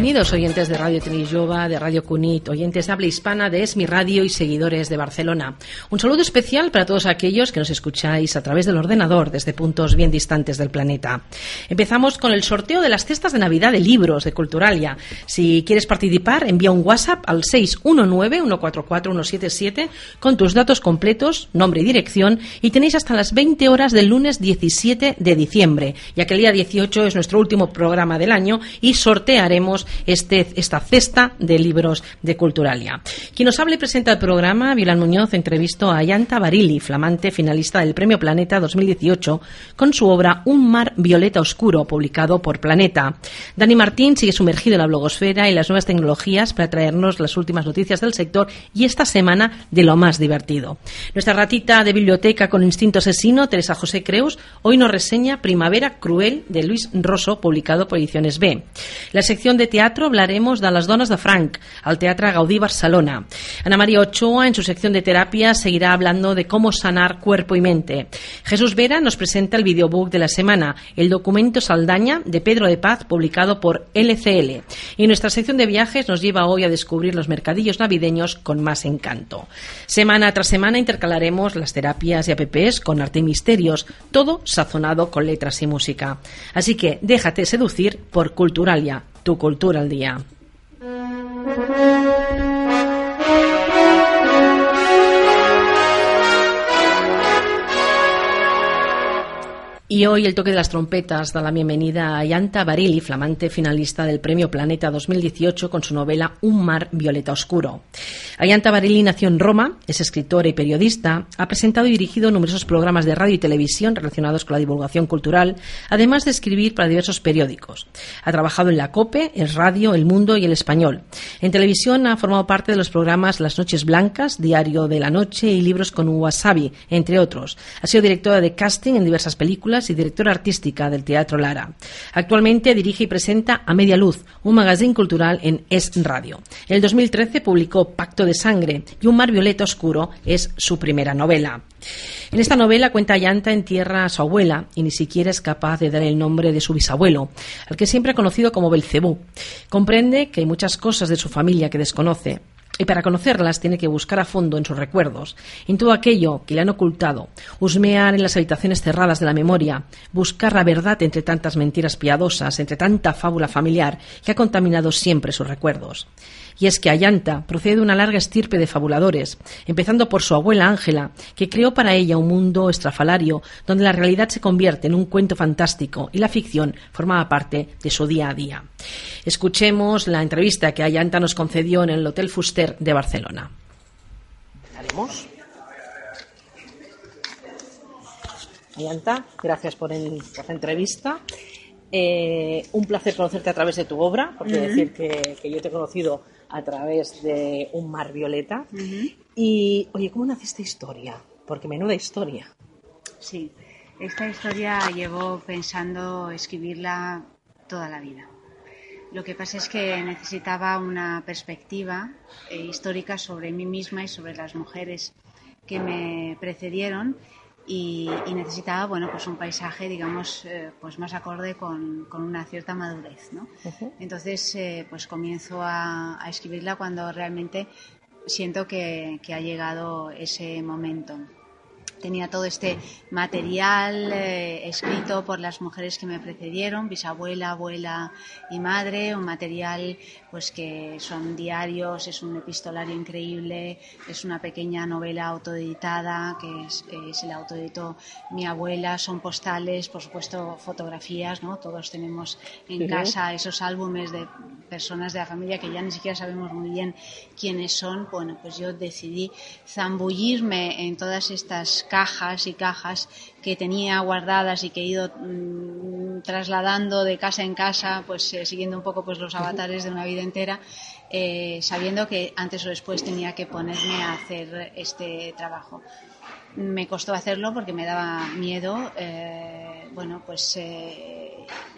many Bienvenidos oyentes de Radio Jova, de Radio Cunit, oyentes de habla hispana de Esmi Radio y seguidores de Barcelona. Un saludo especial para todos aquellos que nos escucháis a través del ordenador desde puntos bien distantes del planeta. Empezamos con el sorteo de las cestas de Navidad de libros de Culturalia. Si quieres participar, envía un WhatsApp al 619-144-177 con tus datos completos, nombre y dirección y tenéis hasta las 20 horas del lunes 17 de diciembre, ya que el día 18 es nuestro último programa del año y sortearemos este, esta cesta de libros de Culturalia. Quien nos habla y presenta el programa, Vilán Muñoz, entrevistó a Ayanta Barili, flamante finalista del Premio Planeta 2018, con su obra Un mar violeta oscuro, publicado por Planeta. Dani Martín sigue sumergido en la blogosfera y las nuevas tecnologías para traernos las últimas noticias del sector y esta semana de lo más divertido. Nuestra ratita de biblioteca con instinto asesino, Teresa José Creus, hoy nos reseña Primavera Cruel de Luis Rosso, publicado por Ediciones B. La sección de teatro hablaremos de las donas de Frank, al Teatro Gaudí Barcelona. Ana María Ochoa, en su sección de terapia, seguirá hablando de cómo sanar cuerpo y mente. Jesús Vera nos presenta el videobook de la semana, el documento Saldaña de Pedro de Paz, publicado por LCL. Y nuestra sección de viajes nos lleva hoy a descubrir los mercadillos navideños con más encanto. Semana tras semana intercalaremos las terapias y apps con arte y misterios, todo sazonado con letras y música. Así que déjate seducir por Culturalia tu cultura al día. Y hoy el toque de las trompetas da la bienvenida a Yanta Barili, flamante finalista del Premio Planeta 2018 con su novela Un mar violeta oscuro. Ayanta Barili nació en Roma, es escritora y periodista, ha presentado y dirigido numerosos programas de radio y televisión relacionados con la divulgación cultural, además de escribir para diversos periódicos. Ha trabajado en la COPE, el Radio, El Mundo y El Español. En televisión ha formado parte de los programas Las Noches Blancas, Diario de la Noche y Libros con Wasabi, entre otros. Ha sido directora de casting en diversas películas y directora artística del Teatro Lara. Actualmente dirige y presenta A Media Luz, un magazine cultural en Es Radio. En el 2013 publicó Pacto de Sangre y Un Mar Violeta Oscuro es su primera novela. En esta novela cuenta Yanta en tierra a su abuela y ni siquiera es capaz de dar el nombre de su bisabuelo, al que siempre ha conocido como Belcebú. Comprende que hay muchas cosas de su familia que desconoce, y para conocerlas tiene que buscar a fondo en sus recuerdos, en todo aquello que le han ocultado, husmear en las habitaciones cerradas de la memoria, buscar la verdad entre tantas mentiras piadosas, entre tanta fábula familiar que ha contaminado siempre sus recuerdos. Y es que Ayanta procede de una larga estirpe de fabuladores, empezando por su abuela Ángela, que creó para ella un mundo estrafalario donde la realidad se convierte en un cuento fantástico y la ficción formaba parte de su día a día. Escuchemos la entrevista que Ayanta nos concedió en el Hotel Fuster de Barcelona. Ayanta, gracias por, la entrevista. Eh, un placer conocerte a través de tu obra, porque decir que, que, yo te he conocido a través de un mar violeta. Y, oye, ¿cómo nace esta historia? Porque menuda historia. Sí, esta historia llevo pensando escribirla toda la vida. Lo que pasa es que necesitaba una perspectiva eh, histórica sobre mí misma y sobre las mujeres que me precedieron y, necesitaba bueno pues un paisaje digamos eh, pues más acorde con, con, una cierta madurez ¿no? entonces eh, pues comienzo a, a, escribirla cuando realmente siento que, que, ha llegado ese momento tenía todo este material eh, escrito por las mujeres que me precedieron, bisabuela, abuela y madre, un material pues que son diarios, es un epistolario increíble, es una pequeña novela autoeditada que eh, se la autoeditó mi abuela, son postales, por supuesto fotografías, ¿no? Todos tenemos en casa esos álbumes de personas de la familia que ya ni siquiera sabemos muy bien quiénes son. Bueno, pues yo decidí zambullirme en todas estas cajas y cajas que tenía guardadas y que he ido mm, trasladando de casa en casa, pues eh, siguiendo un poco pues los avatares de una vida entera, eh, sabiendo que antes o después tenía que ponerme a hacer este trabajo. Me costó hacerlo porque me daba miedo, eh, bueno, pues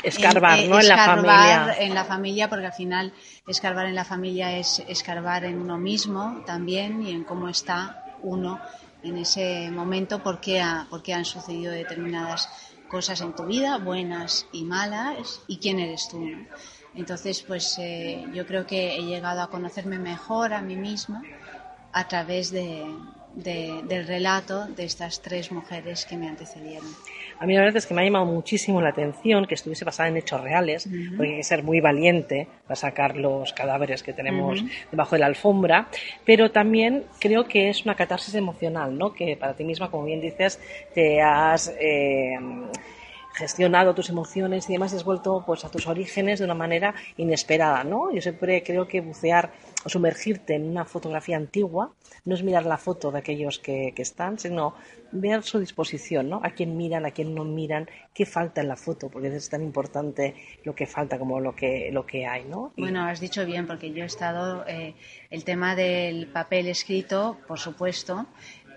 escarbar, ¿no? en la familia. En la familia, porque al final escarbar en la familia es escarbar en uno mismo también y en cómo está uno en ese momento por qué, han sucedido determinadas cosas en tu vida, buenas y malas, y quién eres tú. Entonces, pues eh, yo creo que he llegado a conocerme mejor a mí misma a través de, del relato de estas tres mujeres que me antecedieron. A mí la verdad es que me ha llamado muchísimo la atención que estuviese basada en hechos reales, porque hay que ser muy valiente para sacar los cadáveres que tenemos debajo de la alfombra, pero también creo que es una catarsis emocional, ¿no? Que para ti misma, como bien dices, te has eh, gestionado tus emociones y demás y has vuelto pues a tus orígenes de una manera inesperada, ¿no? Yo siempre creo que bucear sumergirte en una fotografía antigua no es mirar la foto de aquellos que, están, sino ver su disposición, ¿no? A quién miran, a quién no miran, qué falta en la foto, porque es tan importante lo que falta como lo que, lo que hay, ¿no? Bueno, has dicho bien, porque yo he estado, eh, el tema del papel escrito, por supuesto,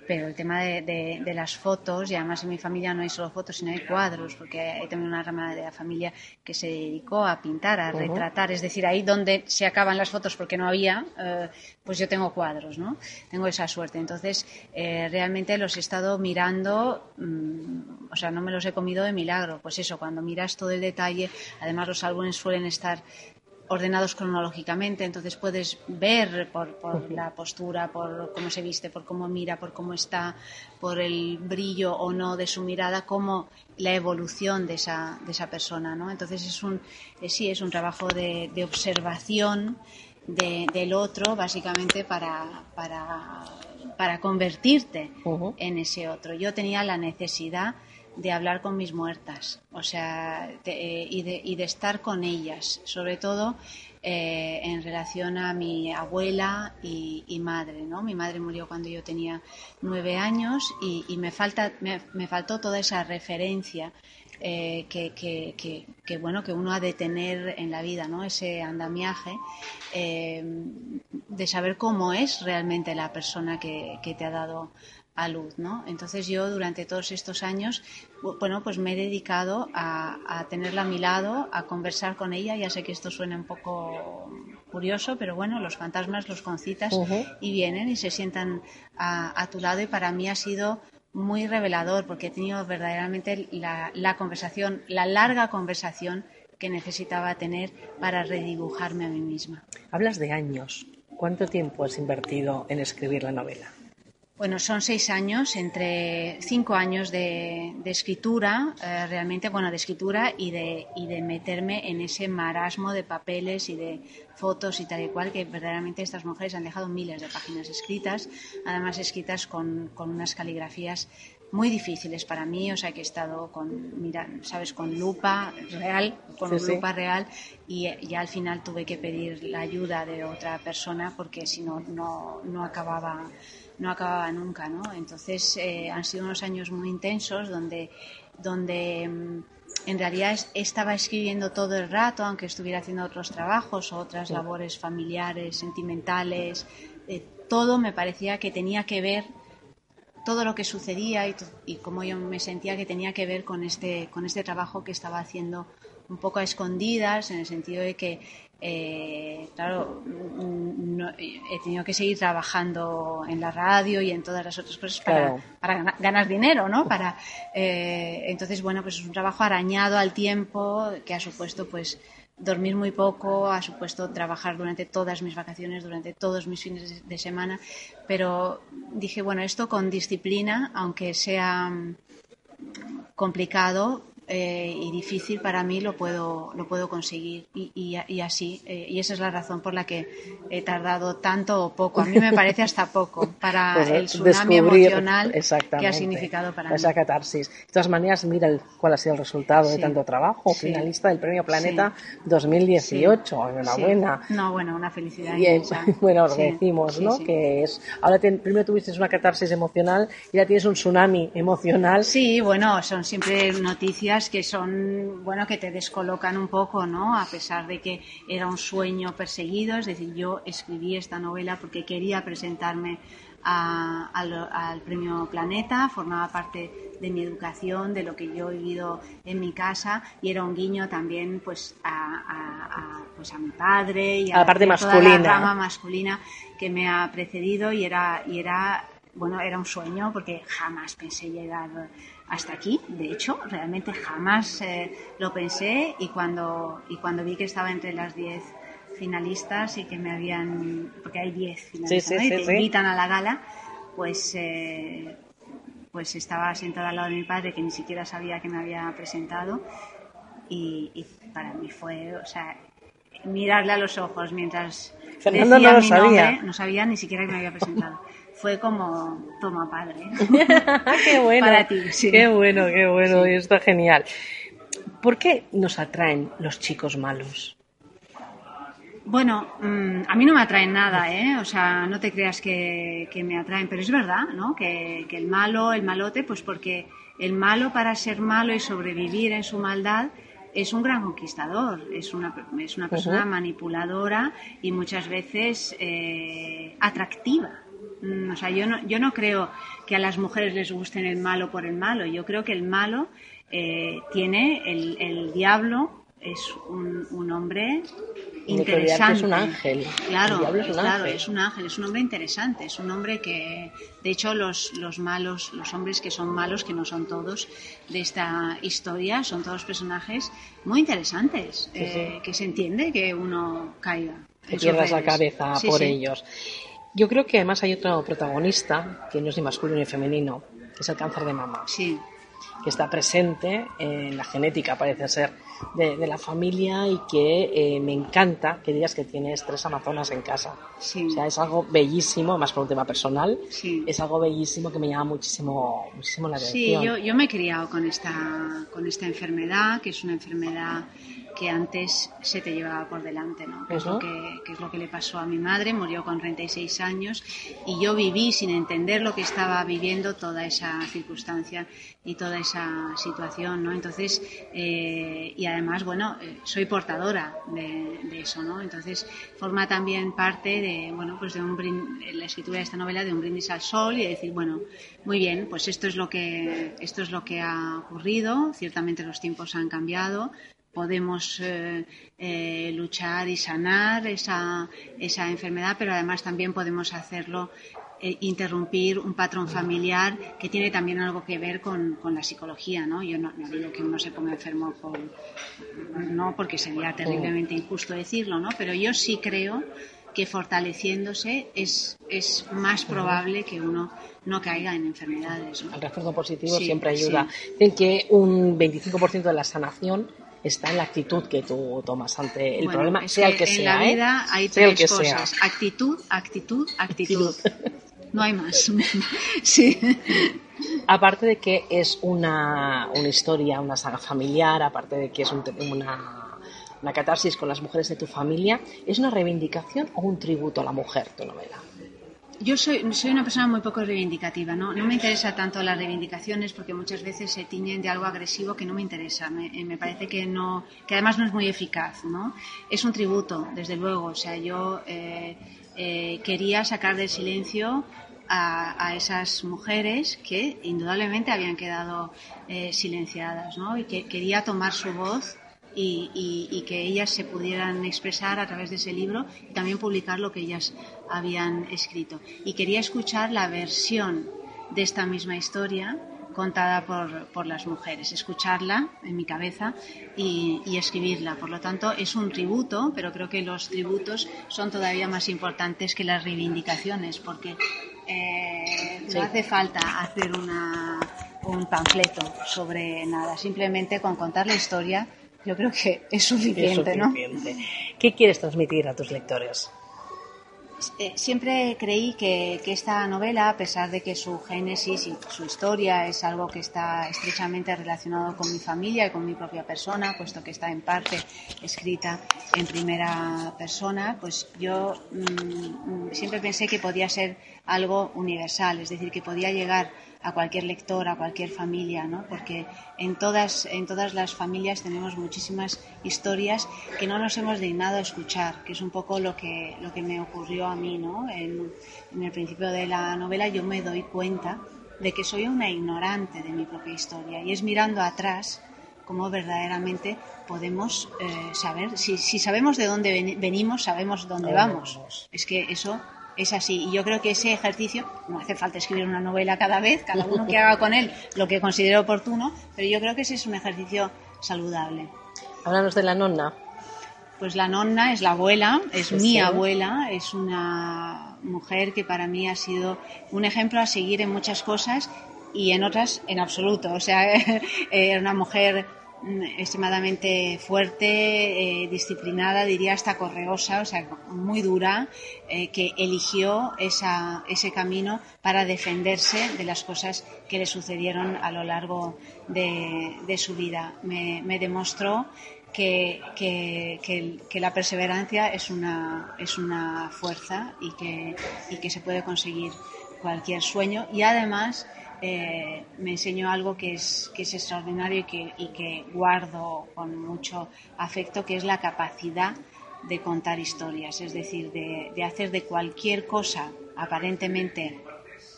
pero el tema de, de, las fotos, y además en mi familia no hay solo fotos, sino hay cuadros, porque hay también una rama de la familia que se dedicó a pintar, a retratar, es decir, ahí donde se acaban las fotos porque no había, eh, pues yo tengo cuadros, ¿no? Tengo esa suerte. Entonces, eh, realmente los he estado mirando, mm, o sea, no me los he comido de milagro. Pues eso, cuando miras todo el detalle, además los álbumes suelen estar ordenados cronológicamente, entonces puedes ver por, la postura, por cómo se viste, por cómo mira, por cómo está, por el brillo o no de su mirada, cómo la evolución de esa, de esa persona, ¿no? Entonces es un, eh, sí, es un trabajo de, observación del otro, básicamente para, para, para convertirte en ese otro. Yo tenía la necesidad de hablar con mis muertas, o sea, eh, y, de, y, de, estar con ellas, sobre todo eh, en relación a mi abuela y, madre, ¿no? Mi madre murió cuando yo tenía nueve años y, me, falta, me, faltó toda esa referencia eh, que, que, que, bueno, que uno ha de tener en la vida, ¿no? Ese andamiaje de saber cómo es realmente la persona que, te ha dado a luz, ¿no? Entonces yo durante todos estos años, bueno, pues me he dedicado a, tenerla a mi lado, a conversar con ella. Ya sé que esto suena un poco curioso, pero bueno, los fantasmas los concitas y vienen y se sientan a, tu lado y para mí ha sido muy revelador porque he tenido verdaderamente la, la conversación, la larga conversación que necesitaba tener para redibujarme a mí misma. Hablas de años. ¿Cuánto tiempo has invertido en escribir la novela? Bueno, son seis años, entre cinco años de, escritura, eh, realmente, bueno, de escritura y de, y de meterme en ese marasmo de papeles y de fotos y tal y cual, que verdaderamente estas mujeres han dejado miles de páginas escritas, además escritas con, con unas caligrafías muy difíciles para mí, o sea que he estado con, mira, sabes, con lupa real, con lupa real y ya al final tuve que pedir la ayuda de otra persona porque si no, no acababa no acababa nunca, ¿no? Entonces eh, han sido unos años muy intensos donde, donde mm, en realidad estaba escribiendo todo el rato, aunque estuviera haciendo otros trabajos o otras labores familiares, sentimentales, eh, todo me parecía que tenía que ver todo lo que sucedía y, y cómo yo me sentía que tenía que ver con este, con este trabajo que estaba haciendo un poco a escondidas, en el sentido de que eh, claro, mm, he tenido que seguir trabajando en la radio y en todas las otras cosas para, para ganar, dinero, ¿no? Para, eh, entonces, bueno, pues es un trabajo arañado al tiempo que ha supuesto, pues, dormir muy poco, ha supuesto trabajar durante todas mis vacaciones, durante todos mis fines de semana, pero dije, bueno, esto con disciplina, aunque sea mm, complicado, eh, y difícil para mí lo puedo lo puedo conseguir. Y, y, así eh, y esa es la razón por la que he tardado tanto o poco. A mí me parece hasta poco para pues, el tsunami emocional que ha significado para esa catarsis. De todas maneras mira cuál ha sido el resultado de tanto trabajo. finalista del premio Planeta 2018 enhorabuena. No bueno una felicidad bueno lo que decimos no que es ahora primero tuviste una catarsis emocional y ya tienes un tsunami emocional. Sí bueno son siempre noticias que son, bueno, que te descolocan un poco, ¿no? A pesar de que era un sueño perseguido, es decir, yo escribí esta novela porque quería presentarme al, premio Planeta, formaba parte de mi educación, de lo que yo he vivido en mi casa y era un guiño también pues a, pues a mi padre y a, la parte masculina. la rama masculina que me ha precedido y era, y era bueno, era un sueño porque jamás pensé llegar hasta aquí. De hecho, realmente jamás eh, lo pensé y cuando, y cuando vi que estaba entre las 10 finalistas y que me habían, porque hay 10 finalistas y te invitan a la gala, pues, eh, pues estaba sentada al lado de mi padre que ni siquiera sabía que me había presentado y, para mí fue, o sea, mirarle a los ojos mientras Fernando decía no mi sabía. Nombre, no sabía ni siquiera que me había presentado fue como toma padre. qué bueno. Para ti, Qué bueno, qué bueno, y está genial. ¿Por qué nos atraen los chicos malos? Bueno, mm, a mí no me atraen nada, ¿eh? O sea, no te creas que, me atraen, pero es verdad, ¿no? Que, el malo, el malote, pues porque el malo para ser malo y sobrevivir en su maldad es un gran conquistador, es una, es una persona manipuladora y muchas veces eh, atractiva. Mm, o sea, yo no, yo no creo que a las mujeres les gusten el malo por el malo. Yo creo que el malo eh, tiene, el, el, diablo es un, un hombre interesante. Es un ángel. Claro, es un claro, ángel. es un ángel, es un hombre interesante, es un hombre que, de hecho, los, los malos, los hombres que son malos, que no son todos de esta historia, son todos personajes muy interesantes, eh, que se entiende que uno caiga. Que pierdas la cabeza por ellos. Yo creo que además hay otro protagonista, que no es ni masculino ni femenino, que es el cáncer de mama. Sí. Que está presente en la genética, parece ser, de, la familia y que eh, me encanta que digas que tienes tres amazonas en casa. Sí. O sea, es algo bellísimo, más por un tema personal. Sí. Es algo bellísimo que me llama muchísimo, muchísimo la atención. Sí, yo, yo me he criado con esta, con esta enfermedad, que es una enfermedad que antes se te llevaba por delante, ¿no? Que, es lo que, es lo que le pasó a mi madre, murió con 36 años y yo viví sin entender lo que estaba viviendo toda esa circunstancia y toda esa situación, ¿no? Entonces, eh, y además, bueno, eh, soy portadora de, eso, ¿no? Entonces, forma también parte de, bueno, pues de un la escritura de esta novela de un brindis al sol y decir, bueno, muy bien, pues esto es lo que, esto es lo que ha ocurrido, ciertamente los tiempos han cambiado, podemos eh, eh, luchar y sanar esa, esa, enfermedad, pero además también podemos hacerlo, eh, interrumpir un patrón familiar que tiene también algo que ver con, con la psicología. ¿no? Yo no, digo que uno se ponga enfermo por, no porque sería terriblemente injusto decirlo, ¿no? pero yo sí creo que fortaleciéndose es, es más probable que uno no caiga en enfermedades. El refuerzo positivo siempre ayuda. Dicen que un 25% de la sanación está en la actitud que tú tomas ante el problema, sea el que sea. En la vida hay tres cosas: actitud, actitud, actitud. no hay más. sí. Aparte de que es una, una, historia, una saga familiar, aparte de que es una, una catarsis con las mujeres de tu familia, ¿es una reivindicación o un tributo a la mujer tu novela? Yo soy, soy una persona muy poco reivindicativa, ¿no? No me interesa tanto las reivindicaciones porque muchas veces se tiñen de algo agresivo que no me interesa. Me, eh, me, parece que no, que además no es muy eficaz, ¿no? Es un tributo, desde luego. O sea, yo eh, eh, quería sacar del silencio a, a, esas mujeres que indudablemente habían quedado silenciadas, ¿no? Y que quería tomar su voz y, que ellas se pudieran expresar a través de ese libro y también publicar lo que ellas habían escrito. Y quería escuchar la versión de esta misma historia contada por, por, las mujeres, escucharla en mi cabeza y, y, escribirla. Por lo tanto, es un tributo, pero creo que los tributos son todavía más importantes que las reivindicaciones, porque eh, no hace falta hacer una, un panfleto sobre nada, simplemente con contar la historia yo creo que es suficiente, es suficiente. ¿no? ¿Qué quieres transmitir a tus lectores? Eh, siempre creí que, esta novela, a pesar de que su génesis y su historia es algo que está estrechamente relacionado con mi familia y con mi propia persona, puesto que está en parte escrita en primera persona, pues yo mm, siempre pensé que podía ser algo universal, es decir, que podía llegar a cualquier lector, a cualquier familia, ¿no? Porque en todas, en todas las familias tenemos muchísimas historias que no nos hemos dignado a escuchar, que es un poco lo que, lo que me ocurrió a mí, ¿no? En, el principio de la novela yo me doy cuenta de que soy una ignorante de mi propia historia y es mirando atrás cómo verdaderamente podemos eh, saber, si, si, sabemos de dónde venimos, sabemos dónde vamos. Es que eso es así. Y yo creo que ese ejercicio, no hace falta escribir una novela cada vez, cada uno que haga con él lo que considere oportuno, pero yo creo que ese es un ejercicio saludable. Háblanos de la nonna. Pues la nonna es la abuela, es mi abuela, es una mujer que para mí ha sido un ejemplo a seguir en muchas cosas y en otras en absoluto. O sea, era una mujer extremadamente fuerte, eh, disciplinada, diría hasta correosa, o sea, muy dura, eh, que eligió esa, ese camino para defenderse de las cosas que le sucedieron a lo largo de, su vida. Me, demostró que, la perseverancia es una, es una fuerza y que, y que se puede conseguir cualquier sueño y además eh, me enseñó algo que es, que es extraordinario y que, y que guardo con mucho afecto, que es la capacidad de contar historias, es decir, de, de, hacer de cualquier cosa aparentemente,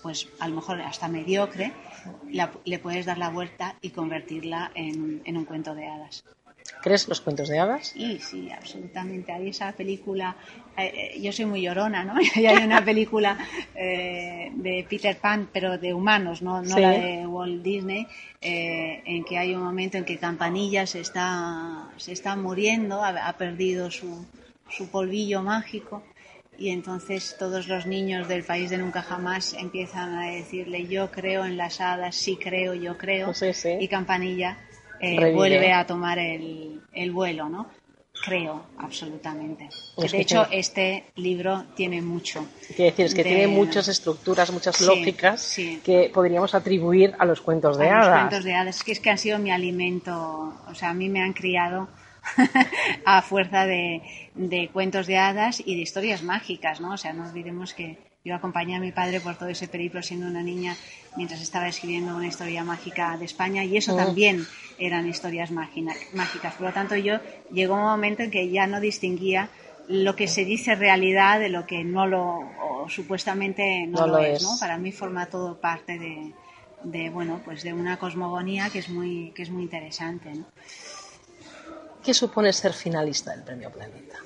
pues a lo mejor hasta mediocre, le puedes dar la vuelta y convertirla en, en un cuento de hadas. ¿Crees los cuentos de hadas? Sí, sí, absolutamente. Hay esa película, eh, eh, yo soy muy llorona, ¿no? Y hay una película eh, de Peter Pan, pero de humanos, no, no la de Walt Disney, en que hay un momento en que Campanilla se está, se está muriendo, ha, perdido su, su polvillo mágico y entonces todos los niños del país de nunca jamás empiezan a decirle yo creo en las hadas, sí creo, yo creo, y Campanilla eh, vuelve a tomar el, el, vuelo, ¿no? Creo, absolutamente. de hecho, este libro tiene mucho. Quiere decir, es que tiene muchas estructuras, muchas lógicas que podríamos atribuir a los cuentos de hadas. Los cuentos de hadas, que es que han sido mi alimento, o sea, a mí me han criado a fuerza de, de cuentos de hadas y de historias mágicas, ¿no? O sea, no olvidemos que yo acompañé a mi padre por todo ese periplo siendo una niña mientras estaba escribiendo una historia mágica de España y eso oh. también eran historias mágicas. Por lo tanto, yo llegó un momento en que ya no distinguía lo que se dice realidad de lo que no lo, o supuestamente no, lo, es. ¿no? Para mí forma todo parte de, de, bueno, pues de una cosmogonía que es muy, que es muy interesante. ¿no? ¿Qué supone ser finalista del Premio Planeta?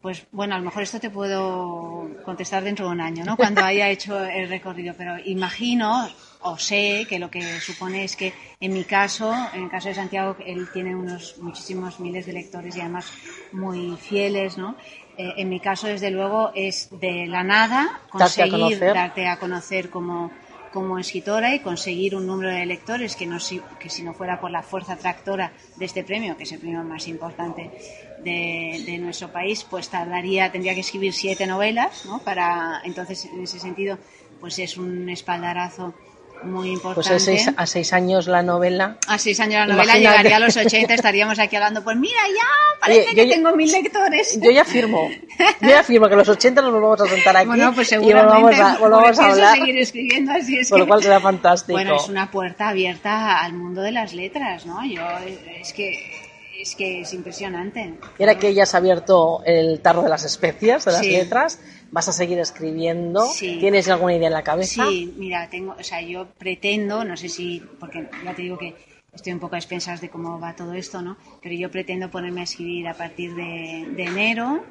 Pues bueno, a lo mejor esto te puedo contestar dentro de un año, ¿no? Cuando haya hecho el recorrido, pero imagino o sé que lo que supone es que en mi caso, en el caso de Santiago, él tiene unos muchísimos miles de lectores y además muy fieles, ¿no? Eh, en mi caso, desde luego, es de la nada conseguir darte a conocer como como escritora y conseguir un número de lectores que, no, que si no fuera por la fuerza tractora de este premio, que es el premio más importante de, de nuestro país, pues tardaría, tendría que escribir siete novelas, ¿no? Para, entonces, en ese sentido, pues es un espaldarazo muy importante. Pues a seis, años la novela. A seis años la novela, llegaría a los 80, estaríamos aquí hablando, pues mira, ya, parece que tengo mil lectores. Yo ya firmo, yo ya firmo que a los 80 nos volvemos a sentar aquí bueno, pues y volvamos a, volvamos a hablar. seguir escribiendo, así es Por lo cual será fantástico. Bueno, es una puerta abierta al mundo de las letras, ¿no? Yo, es que es que es impresionante. Y ahora que ya has abierto el tarro de las especias, de las letras, vas a seguir escribiendo. ¿Tienes alguna idea en la cabeza? Sí, mira, tengo, o sea, yo pretendo, no sé si, porque ya te digo que estoy un poco a expensas de cómo va todo esto, ¿no? Pero yo pretendo ponerme a escribir a partir de, enero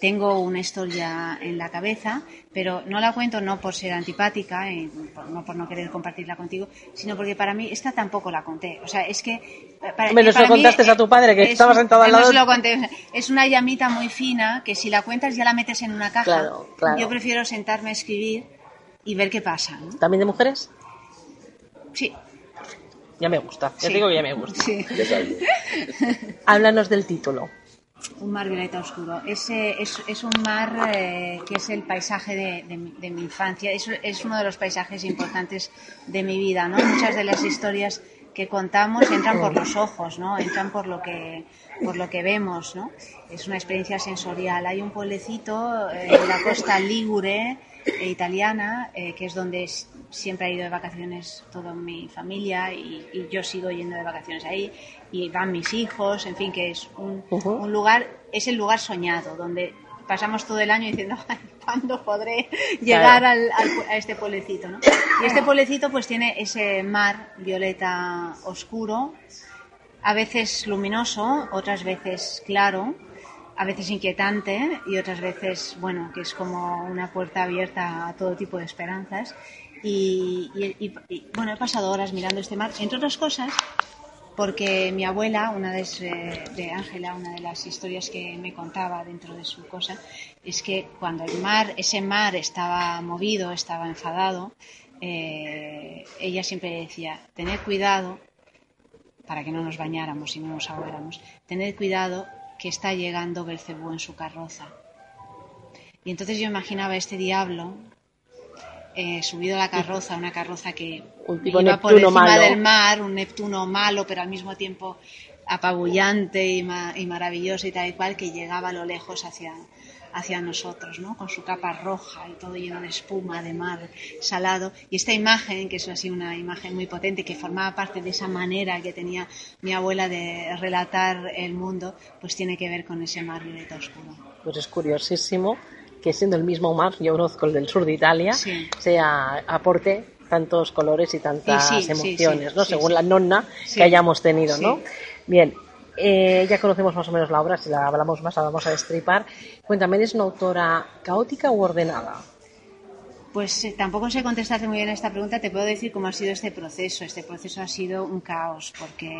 tengo una historia en la cabeza, pero no la cuento no por ser antipática, y no por no querer compartirla contigo, sino porque para mí esta tampoco la conté. O sea, es que... Para, Menos lo contaste a tu padre, que estaba sentado al lado. Lo conté. Es una llamita muy fina que si la cuentas ya la metes en una caja. Yo prefiero sentarme a escribir y ver qué pasa. ¿También de mujeres? Sí. Ya me gusta, ya digo que ya me gusta. Háblanos del título. Un mar violeta oscuro. Es, es, un mar eh, que es el paisaje de, mi infancia. Es, es, uno de los paisajes importantes de mi vida. ¿no? Muchas de las historias que contamos entran por los ojos, ¿no? entran por lo que, por lo que vemos. ¿no? Es una experiencia sensorial. Hay un pueblecito eh, en la costa ligure eh, italiana, que es donde siempre ha ido de vacaciones toda mi familia y, yo sigo yendo de vacaciones ahí y van mis hijos, en fin, que es un, un lugar, es el lugar soñado donde pasamos todo el año diciendo, ¿cuándo podré llegar al, a este pueblecito? ¿no? Y este pueblecito pues tiene ese mar violeta oscuro, a veces luminoso, otras veces claro, a veces inquietante y otras veces, bueno, que es como una puerta abierta a todo tipo de esperanzas. Y, bueno, he pasado horas mirando este mar, entre otras cosas, porque mi abuela, una de Ángela, una de las historias que me contaba dentro de su cosa, es que cuando el mar, ese mar estaba movido, estaba enfadado, eh, ella siempre decía, tened cuidado para que no nos bañáramos y no nos ahogáramos, tened cuidado que está llegando Belcebú en su carroza. Y entonces yo imaginaba este diablo eh, subido a la carroza, una carroza que iba por encima del mar, un Neptuno malo, pero al mismo tiempo apabullante y, maravilloso y tal y cual, que llegaba a lo lejos hacia, hacia nosotros, ¿no? Con su capa roja y todo lleno de espuma, de mar salado. Y esta imagen, que es así una imagen muy potente, que formaba parte de esa manera que tenía mi abuela de relatar el mundo, pues tiene que ver con ese mar violeta oscuro. Pues es curiosísimo que siendo el mismo mar, yo conozco el del sur de Italia, sea aporte tantos colores y tantas emociones, ¿no? Según la nonna que hayamos tenido, ¿no? Bien, eh, ya conocemos más o menos la obra, si la hablamos más la vamos a destripar. Cuéntame, ¿eres una autora caótica u ordenada? Pues eh, tampoco sé contestarte muy bien a esta pregunta. Te puedo decir cómo ha sido este proceso. Este proceso ha sido un caos porque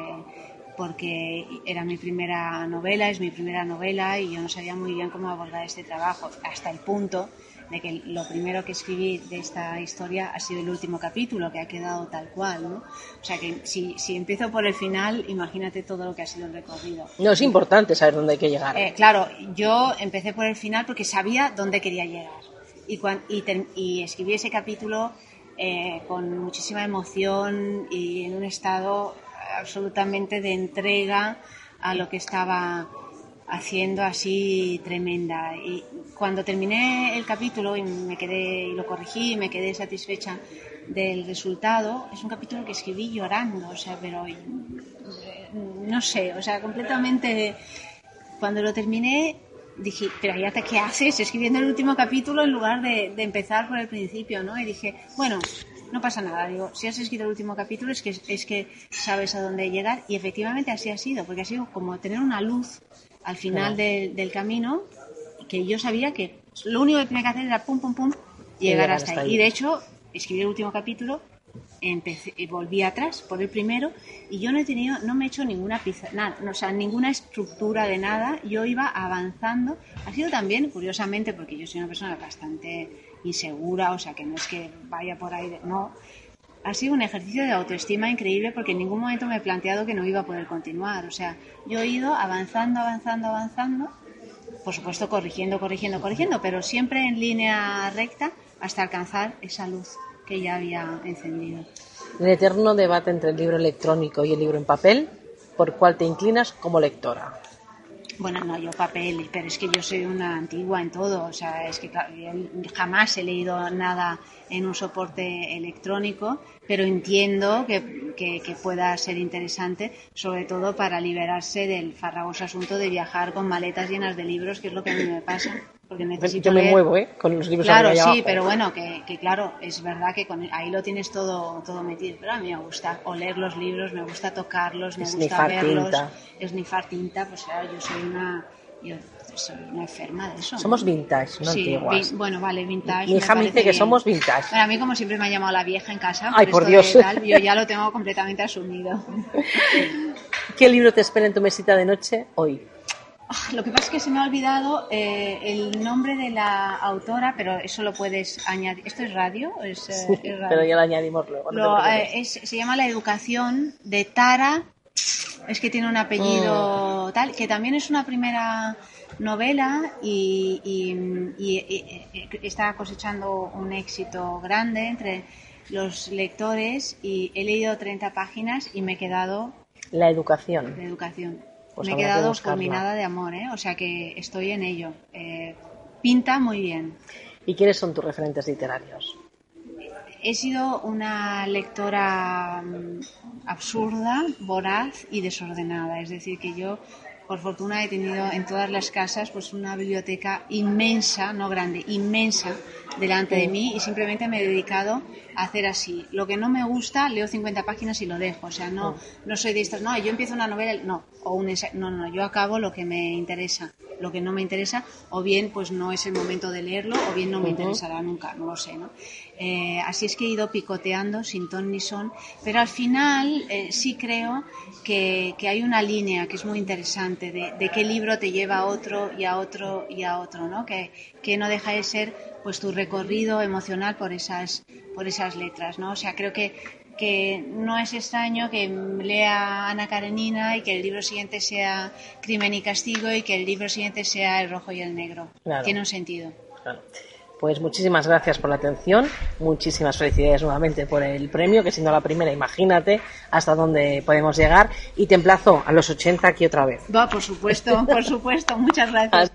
porque era mi primera novela, es mi primera novela y yo no sabía muy bien cómo abordar este trabajo, hasta el punto de que lo primero que escribí de esta historia ha sido el último capítulo, que ha quedado tal cual, ¿no? O sea que si, si empiezo por el final, imagínate todo lo que ha sido el recorrido. No, es importante saber dónde hay que llegar. Eh, claro, yo empecé por el final porque sabía dónde quería llegar. Y, y, y escribí ese capítulo eh, con muchísima emoción y en un estado absolutamente de entrega a lo que estaba haciendo así tremenda. Y cuando terminé el capítulo y me quedé y lo corregí y me quedé satisfecha del resultado, es un capítulo que escribí llorando, o sea, pero no sé, o sea, completamente cuando lo terminé dije, pero ya ¿qué haces escribiendo el último capítulo en lugar de, de empezar por el principio, ¿no? Y dije, bueno, no pasa nada. Digo, si has escrito el último capítulo es que, es que sabes a dónde llegar y efectivamente así ha sido, porque ha sido como tener una luz al final del camino que yo sabía que lo único que tenía que hacer era pum, pum, pum, llegar, hasta, ahí. Y de hecho, escribí el último capítulo, empecé, volví atrás por el primero y yo no he tenido, no me he hecho ninguna pizza, nada, o sea, ninguna estructura de nada. Yo iba avanzando. Ha sido también, curiosamente, porque yo soy una persona bastante insegura, o sea, que no es que vaya por ahí, no. Ha sido un ejercicio de autoestima increíble porque en ningún momento me he planteado que no iba a poder continuar. O sea, yo he ido avanzando, avanzando, avanzando, por supuesto corrigiendo, corrigiendo, corrigiendo, pero siempre en línea recta hasta alcanzar esa luz que ya había encendido. El eterno debate entre el libro electrónico y el libro en papel, ¿por cuál te inclinas como lectora? Bueno, no, yo papel, pero es que yo soy una antigua en todo, o sea, es que jamás he leído nada en un soporte electrónico, pero entiendo que, que, pueda ser interesante, sobre todo para liberarse del farragoso asunto de viajar con maletas llenas de libros, que es lo que a mí me pasa. Porque necesito Yo me muevo, ¿eh? Con los libros Claro, sí, pero bueno, que, que, claro, es verdad que con, ahí lo tienes todo, todo metido. Pero a mí me gusta oler los libros, me gusta tocarlos, me gusta verlos, esnifar tinta. Pues claro, yo soy una. Yo soy una enferma de eso. Somos vintage, no Sí, vi- bueno, vale, vintage. Mi hija me dice que bien. somos vintage. Bueno, a mí como siempre me ha llamado la vieja en casa. Ay, por Dios. tal, yo ya lo tengo completamente asumido. ¿Qué libro te espera en tu mesita de noche hoy? Ah, Lo que pasa es que se me ha olvidado eh, el nombre de la autora, pero eso lo puedes añadir. ¿Esto es radio? Es, eh, es radio. Pero ya lo añadimos luego. no Lo, eh, es- se llama La Educación de Tara. Es que tiene un Mm. apellido tal, que también es una primera novela y, y- y- y- y está cosechando un éxito grande entre los lectores y he leído 30 páginas y me he quedado La educación. de educación. Pues me he quedado fulminada de amor, ¿eh? o sea que estoy en ello. Eh, pinta muy bien. ¿Y quiénes son tus referentes literarios? He sido una lectora mm, absurda, voraz y desordenada. Es decir, que yo, por fortuna, he tenido en todas las casas pues una biblioteca inmensa, no grande, inmensa, delante de mí y simplemente me he dedicado a hacer así. Lo que no me gusta, leo 50 páginas y lo dejo. O sea, no, no soy de estas, no, yo empiezo una novela, no, o un ensayo, no, no, yo acabo lo que me interesa. Lo que no me interesa, o bien pues no es el momento de leerlo, o bien no me interesará nunca, no lo sé, ¿no? Eh, así es que he ido picoteando sin ton ni son, pero al final eh, sí creo que, que hay una línea que es muy interesante de, de qué libro te lleva a otro y a otro y a otro, ¿no? Que, que no deja de ser pues tu recorrido emocional por esas, por esas letras, ¿no? O sea, creo que, que no es extraño que lea Ana Karenina y que el libro siguiente sea Crimen y Castigo y que el libro siguiente sea El Rojo y el Negro. Claro. Tiene un sentido. Claro. Pues muchísimas gracias por la atención, muchísimas felicidades nuevamente por el premio, que siendo la primera, imagínate hasta dónde podemos llegar y te emplazo a los 80 aquí otra vez. Va, por supuesto, por supuesto. Muchas gracias.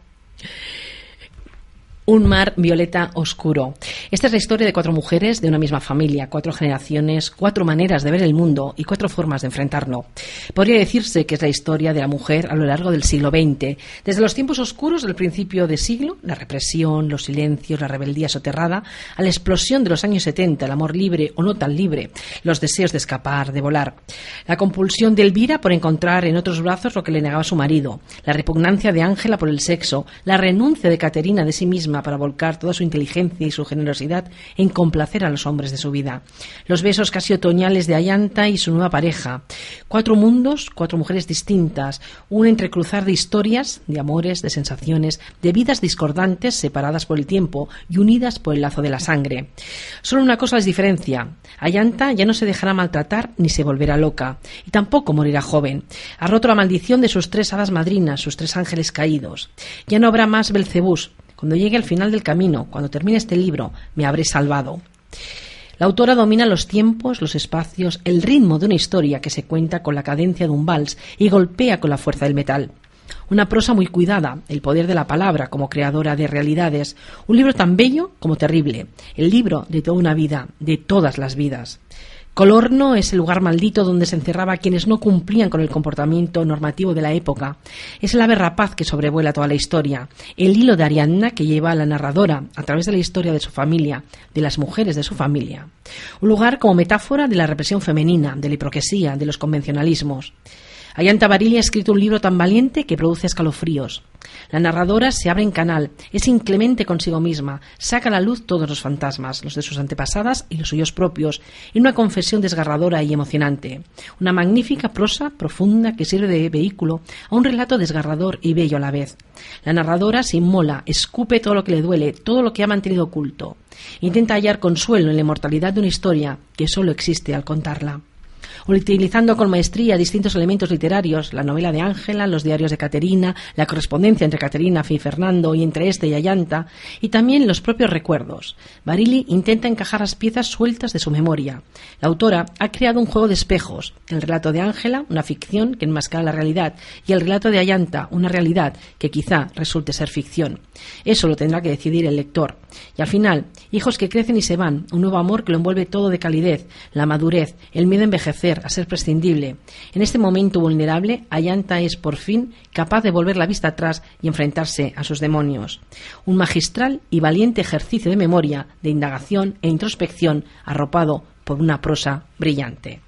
Un mar violeta oscuro. Esta es la historia de cuatro mujeres de una misma familia, cuatro generaciones, cuatro maneras de ver el mundo y cuatro formas de enfrentarlo. Podría decirse que es la historia de la mujer a lo largo del siglo XX, desde los tiempos oscuros del principio de siglo, la represión, los silencios, la rebeldía soterrada, a la explosión de los años 70, el amor libre o no tan libre, los deseos de escapar, de volar, la compulsión de Elvira por encontrar en otros brazos lo que le negaba su marido, la repugnancia de Ángela por el sexo, la renuncia de Caterina de sí misma para volcar toda su inteligencia y su generosidad en complacer a los hombres de su vida, los besos casi otoñales de Ayanta y su nueva pareja, cuatro mundos, cuatro mujeres distintas, un entrecruzar de historias, de amores, de sensaciones, de vidas discordantes separadas por el tiempo y unidas por el lazo de la sangre. Solo una cosa les diferencia. Ayanta ya no se dejará maltratar ni se volverá loca, y tampoco morirá joven. Ha roto la maldición de sus tres hadas madrinas, sus tres ángeles caídos. Ya no habrá más Belcebús. Cuando llegue al final del camino, cuando termine este libro, me habré salvado. La autora domina los tiempos, los espacios, el ritmo de una historia que se cuenta con la cadencia de un vals y golpea con la fuerza del metal. Una prosa muy cuidada, el poder de la palabra como creadora de realidades, un libro tan bello como terrible, el libro de toda una vida, de todas las vidas. Colorno es el lugar maldito donde se encerraba a quienes no cumplían con el comportamiento normativo de la época. Es el ave rapaz que sobrevuela toda la historia, el hilo de Ariadna que lleva a la narradora a través de la historia de su familia, de las mujeres de su familia. Un lugar como metáfora de la represión femenina, de la hipocresía, de los convencionalismos. Ayanta Barili ha escrito un libro tan valiente que produce escalofríos. La narradora se abre en canal, es inclemente consigo misma, saca a la luz todos los fantasmas, los de sus antepasadas y los suyos propios, en una confesión desgarradora y emocionante. Una magnífica prosa profunda que sirve de vehículo a un relato desgarrador y bello a la vez. La narradora se inmola, escupe todo lo que le duele, todo lo que ha mantenido oculto. Intenta hallar consuelo en la inmortalidad de una historia que solo existe al contarla utilizando con maestría distintos elementos literarios, la novela de Ángela, los diarios de Caterina, la correspondencia entre Caterina y Fernando y entre este y Ayanta, y también los propios recuerdos. Barili intenta encajar las piezas sueltas de su memoria. La autora ha creado un juego de espejos, el relato de Ángela, una ficción que enmascara la realidad, y el relato de Ayanta, una realidad que quizá resulte ser ficción. Eso lo tendrá que decidir el lector. Y al final, hijos que crecen y se van, un nuevo amor que lo envuelve todo de calidez, la madurez, el miedo a envejecer, a ser prescindible. En este momento vulnerable, Ayanta es por fin capaz de volver la vista atrás y enfrentarse a sus demonios. Un magistral y valiente ejercicio de memoria, de indagación e introspección, arropado por una prosa brillante.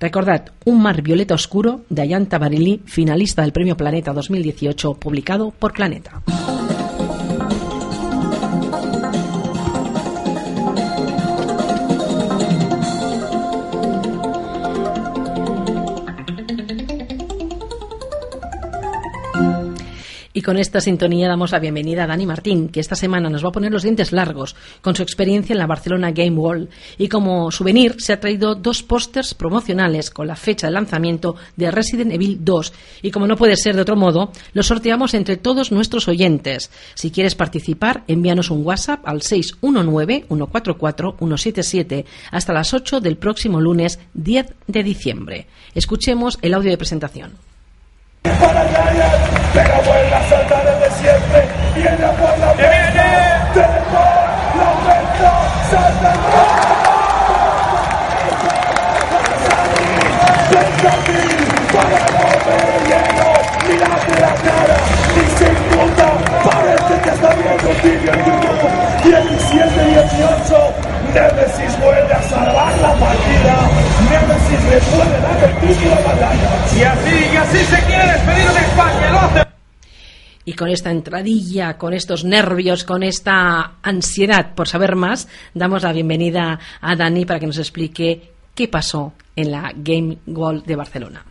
Recordad, Un mar violeta oscuro de Ayanta Barili, finalista del Premio Planeta 2018, publicado por Planeta. Y con esta sintonía damos la bienvenida a Dani Martín, que esta semana nos va a poner los dientes largos con su experiencia en la Barcelona Game World. Y como souvenir se ha traído dos pósters promocionales con la fecha de lanzamiento de Resident Evil 2. Y como no puede ser de otro modo, los sorteamos entre todos nuestros oyentes. Si quieres participar, envíanos un WhatsApp al 619-144-177 hasta las 8 del próximo lunes 10 de diciembre. Escuchemos el audio de presentación para nadie, pero vuelve a saltar de siempre, viene por la mente, tenemos la oferta, salta el para no ver lleno, mírate la cara, y sin 17 18, Nemesis vuelve a salvar la partida, Nemesis le puede dar el título a. Y así, y así se quiere despedir de España, lo. Y con esta entradilla, con estos nervios, con esta ansiedad por saber más, damos la bienvenida a Dani para que nos explique qué pasó en la Game World de Barcelona.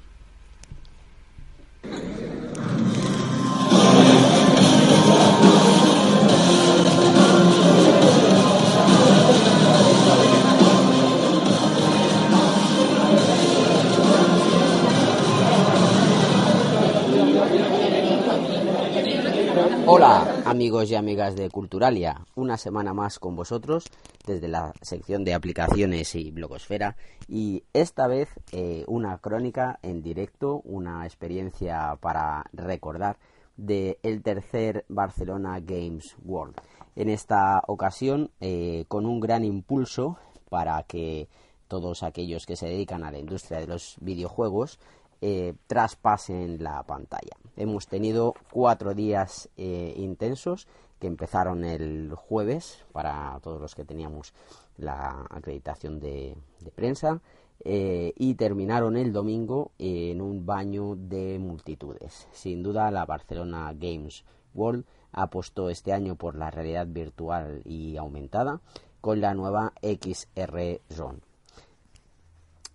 Hola amigos y amigas de Culturalia, una semana más con vosotros desde la sección de aplicaciones y blogosfera y esta vez eh, una crónica en directo, una experiencia para recordar de el tercer Barcelona Games World. En esta ocasión eh, con un gran impulso para que todos aquellos que se dedican a la industria de los videojuegos eh, traspasen la pantalla. Hemos tenido cuatro días eh, intensos que empezaron el jueves para todos los que teníamos la acreditación de, prensa eh, y terminaron el domingo en un baño de multitudes. Sin duda la Barcelona Games World apostó este año por la realidad virtual y aumentada con la nueva XR Zone.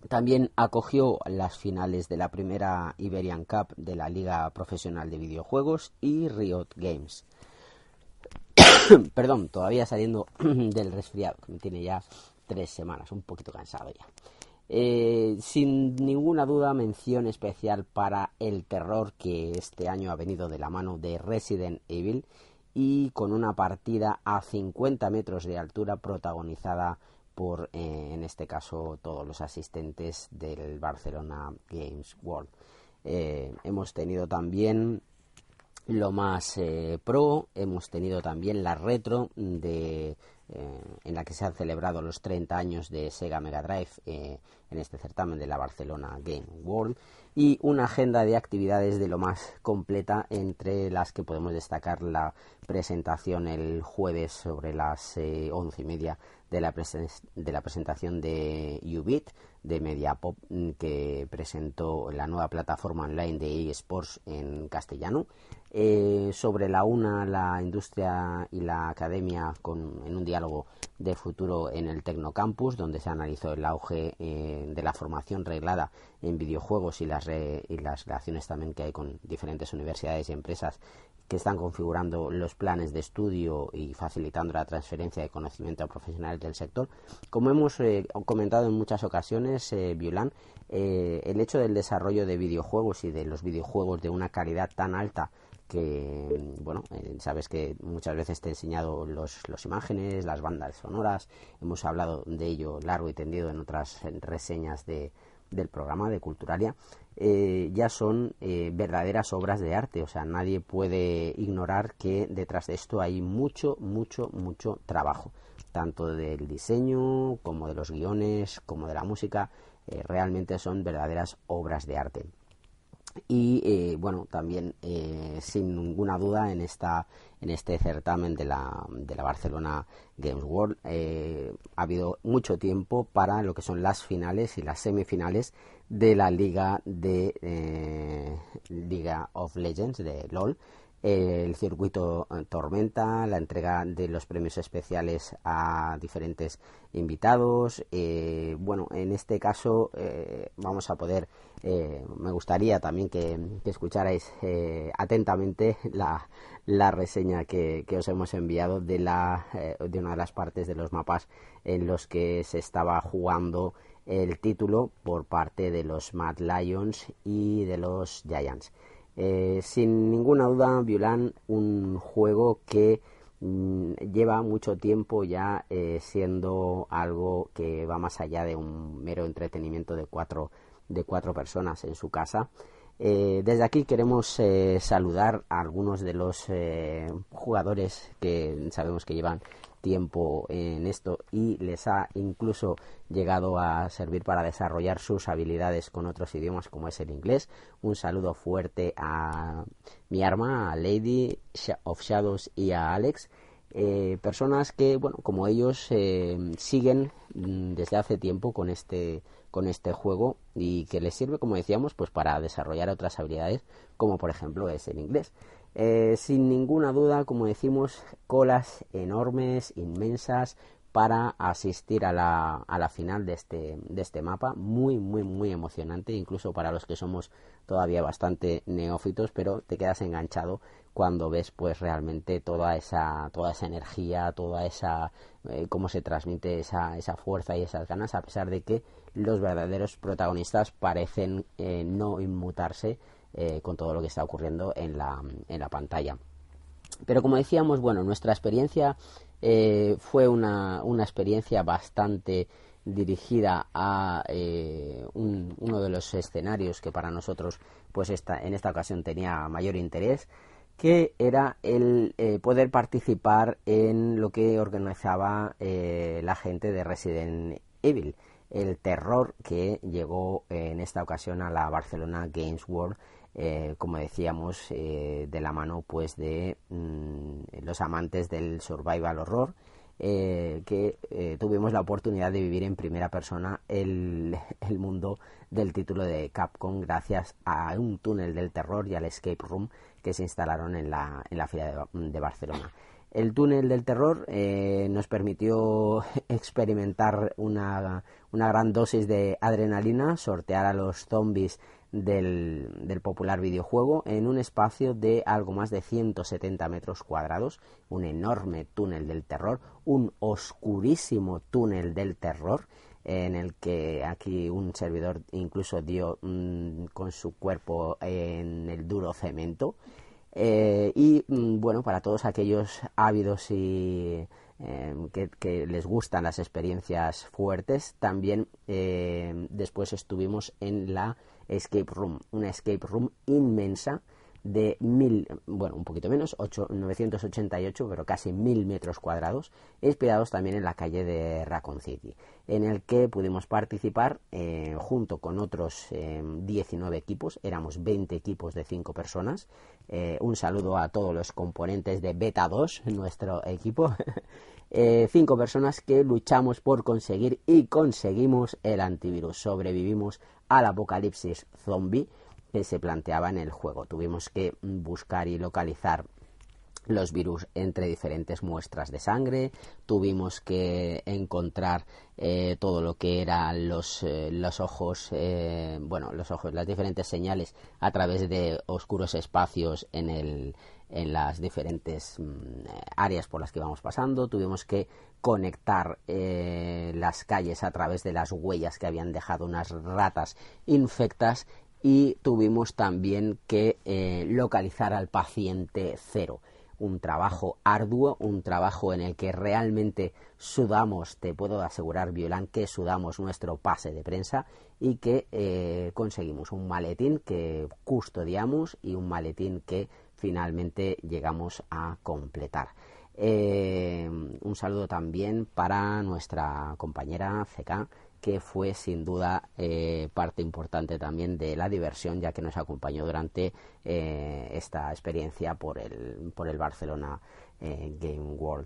También acogió las finales de la primera Iberian Cup de la Liga Profesional de Videojuegos y Riot Games. Perdón, todavía saliendo del resfriado, que tiene ya tres semanas, un poquito cansado ya. Eh, sin ninguna duda, mención especial para el terror que este año ha venido de la mano de Resident Evil y con una partida a 50 metros de altura protagonizada por, eh, en este caso, todos los asistentes del Barcelona Games World. Eh, hemos tenido también lo más eh, pro, hemos tenido también la retro de en la que se han celebrado los 30 años de Sega Mega Drive en este certamen de la Barcelona Game World y una agenda de actividades de lo más completa entre las que podemos destacar la presentación el jueves sobre las once y media de la, de la presentación de Ubit, de Mediapop, mm, que presentó la nueva plataforma online de eSports en castellano. Eh, sobre la una, la industria y la academia con, en un diálogo de futuro en el Tecnocampus, donde se analizó el auge eh, de la formación reglada en videojuegos y las, y las relaciones también que hay con diferentes universidades y empresas que están configurando los planes de estudio y facilitando la transferencia de conocimiento a profesionales del sector. Como hemos eh, comentado en muchas ocasiones, eh, Violán, eh, el hecho del desarrollo de videojuegos y de los videojuegos de una calidad tan alta que, bueno, eh, sabes que muchas veces te he enseñado los, los imágenes, las bandas sonoras, hemos hablado de ello largo y tendido en otras reseñas de, del programa de Culturalia, eh, ya son eh, verdaderas obras de arte. O sea, nadie puede ignorar que detrás de esto hay mucho, mucho, mucho trabajo, tanto del diseño como de los guiones, como de la música. Eh, realmente son verdaderas obras de arte. y bueno también sin ninguna duda en esta en este certamen de la, de la Barcelona Games World eh, ha habido mucho tiempo para lo que son las finales y las semifinales de la liga de Liga of Legends de LOL el circuito Tormenta, la entrega de los premios especiales a diferentes invitados. Eh, bueno, en este caso eh, vamos a poder, eh, me gustaría también que, escucharais atentamente la, la reseña que, que, os hemos enviado de, la, de una de las partes de los mapas en los que se estaba jugando el título por parte de los Mad Lions y de los Giants. Eh, sin ninguna duda, Violan, un juego que mm, lleva mucho tiempo ya eh, siendo algo que va más allá de un mero entretenimiento de cuatro, de cuatro personas en su casa. Eh, desde aquí queremos saludar a algunos de los jugadores que sabemos que llevan tiempo en esto y les ha incluso llegado a servir para desarrollar sus habilidades con otros idiomas como es el inglés. Un saludo fuerte a mi arma, a Lady of Shadows y a Alex. Eh, personas que, bueno, como ellos eh, siguen mm, desde hace tiempo con este con este juego y que les sirve, como decíamos, pues para desarrollar otras habilidades, como por ejemplo es el inglés. Eh, sin ninguna duda, como decimos, colas enormes, inmensas, para asistir a la, a la final de este, de este mapa. Muy, muy, muy emocionante, incluso para los que somos todavía bastante neófitos, pero te quedas enganchado cuando ves pues realmente toda esa, toda esa energía, toda esa, eh, cómo se transmite esa, esa fuerza y esas ganas, a pesar de que los verdaderos protagonistas parecen eh, no inmutarse eh, con todo lo que está ocurriendo en la, en la pantalla. Pero como decíamos, bueno, nuestra experiencia eh, fue una, una, experiencia bastante dirigida a eh, uno de los escenarios que para nosotros pues esta, en esta ocasión tenía mayor interés que era el poder participar en lo que organizaba la gente de Resident Evil el terror que llegó en esta ocasión a la Barcelona Games World eh, como decíamos, eh, de la mano pues de mm, los amantes del survival horror, eh, que tuvimos la oportunidad de vivir en primera persona el, el, mundo del título de Capcom gracias a un túnel del terror y al escape room que se instalaron en la, en la de, de Barcelona. El túnel del terror nos permitió experimentar una, una, gran dosis de adrenalina, sortear a los zombies del, popular videojuego en un espacio de algo más de 170 metros cuadrados, un enorme túnel del terror, un oscurísimo túnel del terror en el que aquí un servidor incluso dio mm, con su cuerpo en el duro cemento. Eh, y mm, bueno, para todos aquellos ávidos y eh, que, les gustan las experiencias fuertes, también eh, después estuvimos en la escape room, una escape room inmensa de mil, bueno, un poquito menos, 8, 988, pero casi mil metros cuadrados, inspirados también en la calle de Raccoon City, en el que pudimos participar eh, junto con otros 19 equipos, éramos 20 equipos de 5 personas. un saludo a todos los componentes de Beta 2, nuestro equipo, Eh, cinco personas que luchamos por conseguir y conseguimos el antivirus. Sobrevivimos al apocalipsis zombie que se planteaba en el juego. Tuvimos que buscar y localizar los virus entre diferentes muestras de sangre, tuvimos que encontrar eh, todo lo que eran los, eh, los ojos, bueno, los ojos, las diferentes señales a través de oscuros espacios en el, en las diferentes mm, áreas por las que íbamos pasando. Tuvimos que conectar eh, las calles a través de las huellas que habían dejado unas ratas infectas y tuvimos también que eh, localizar al paciente cero. Un trabajo arduo, un trabajo en el que realmente sudamos, te puedo asegurar, Violán, que sudamos nuestro pase de prensa y que eh, conseguimos un maletín que custodiamos y un maletín que finalmente llegamos a completar. Eh, un saludo también para nuestra compañera CK que fue sin duda eh, parte importante también de la diversión, ya que nos acompañó durante eh, esta experiencia por el, por el Barcelona eh, Game World.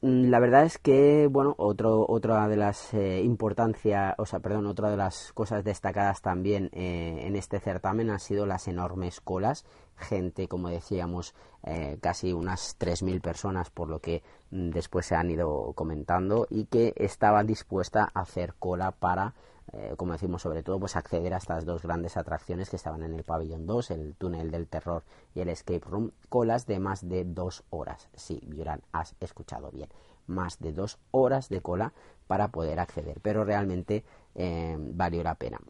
Mm, la verdad es que, bueno, otra de las importancia, o sea, perdón, otra de las cosas destacadas también en este certamen han sido las enormes colas gente, como decíamos, eh, casi unas 3.000 personas, por lo que mm, después se han ido comentando, y que estaba dispuesta a hacer cola para, eh, como decimos, sobre todo, pues acceder a estas dos grandes atracciones que estaban en el pabellón 2, el túnel del terror y el escape room, colas de más de dos horas. Sí, Vioran, has escuchado bien, más de dos horas de cola para poder acceder, pero realmente eh, valió la pena.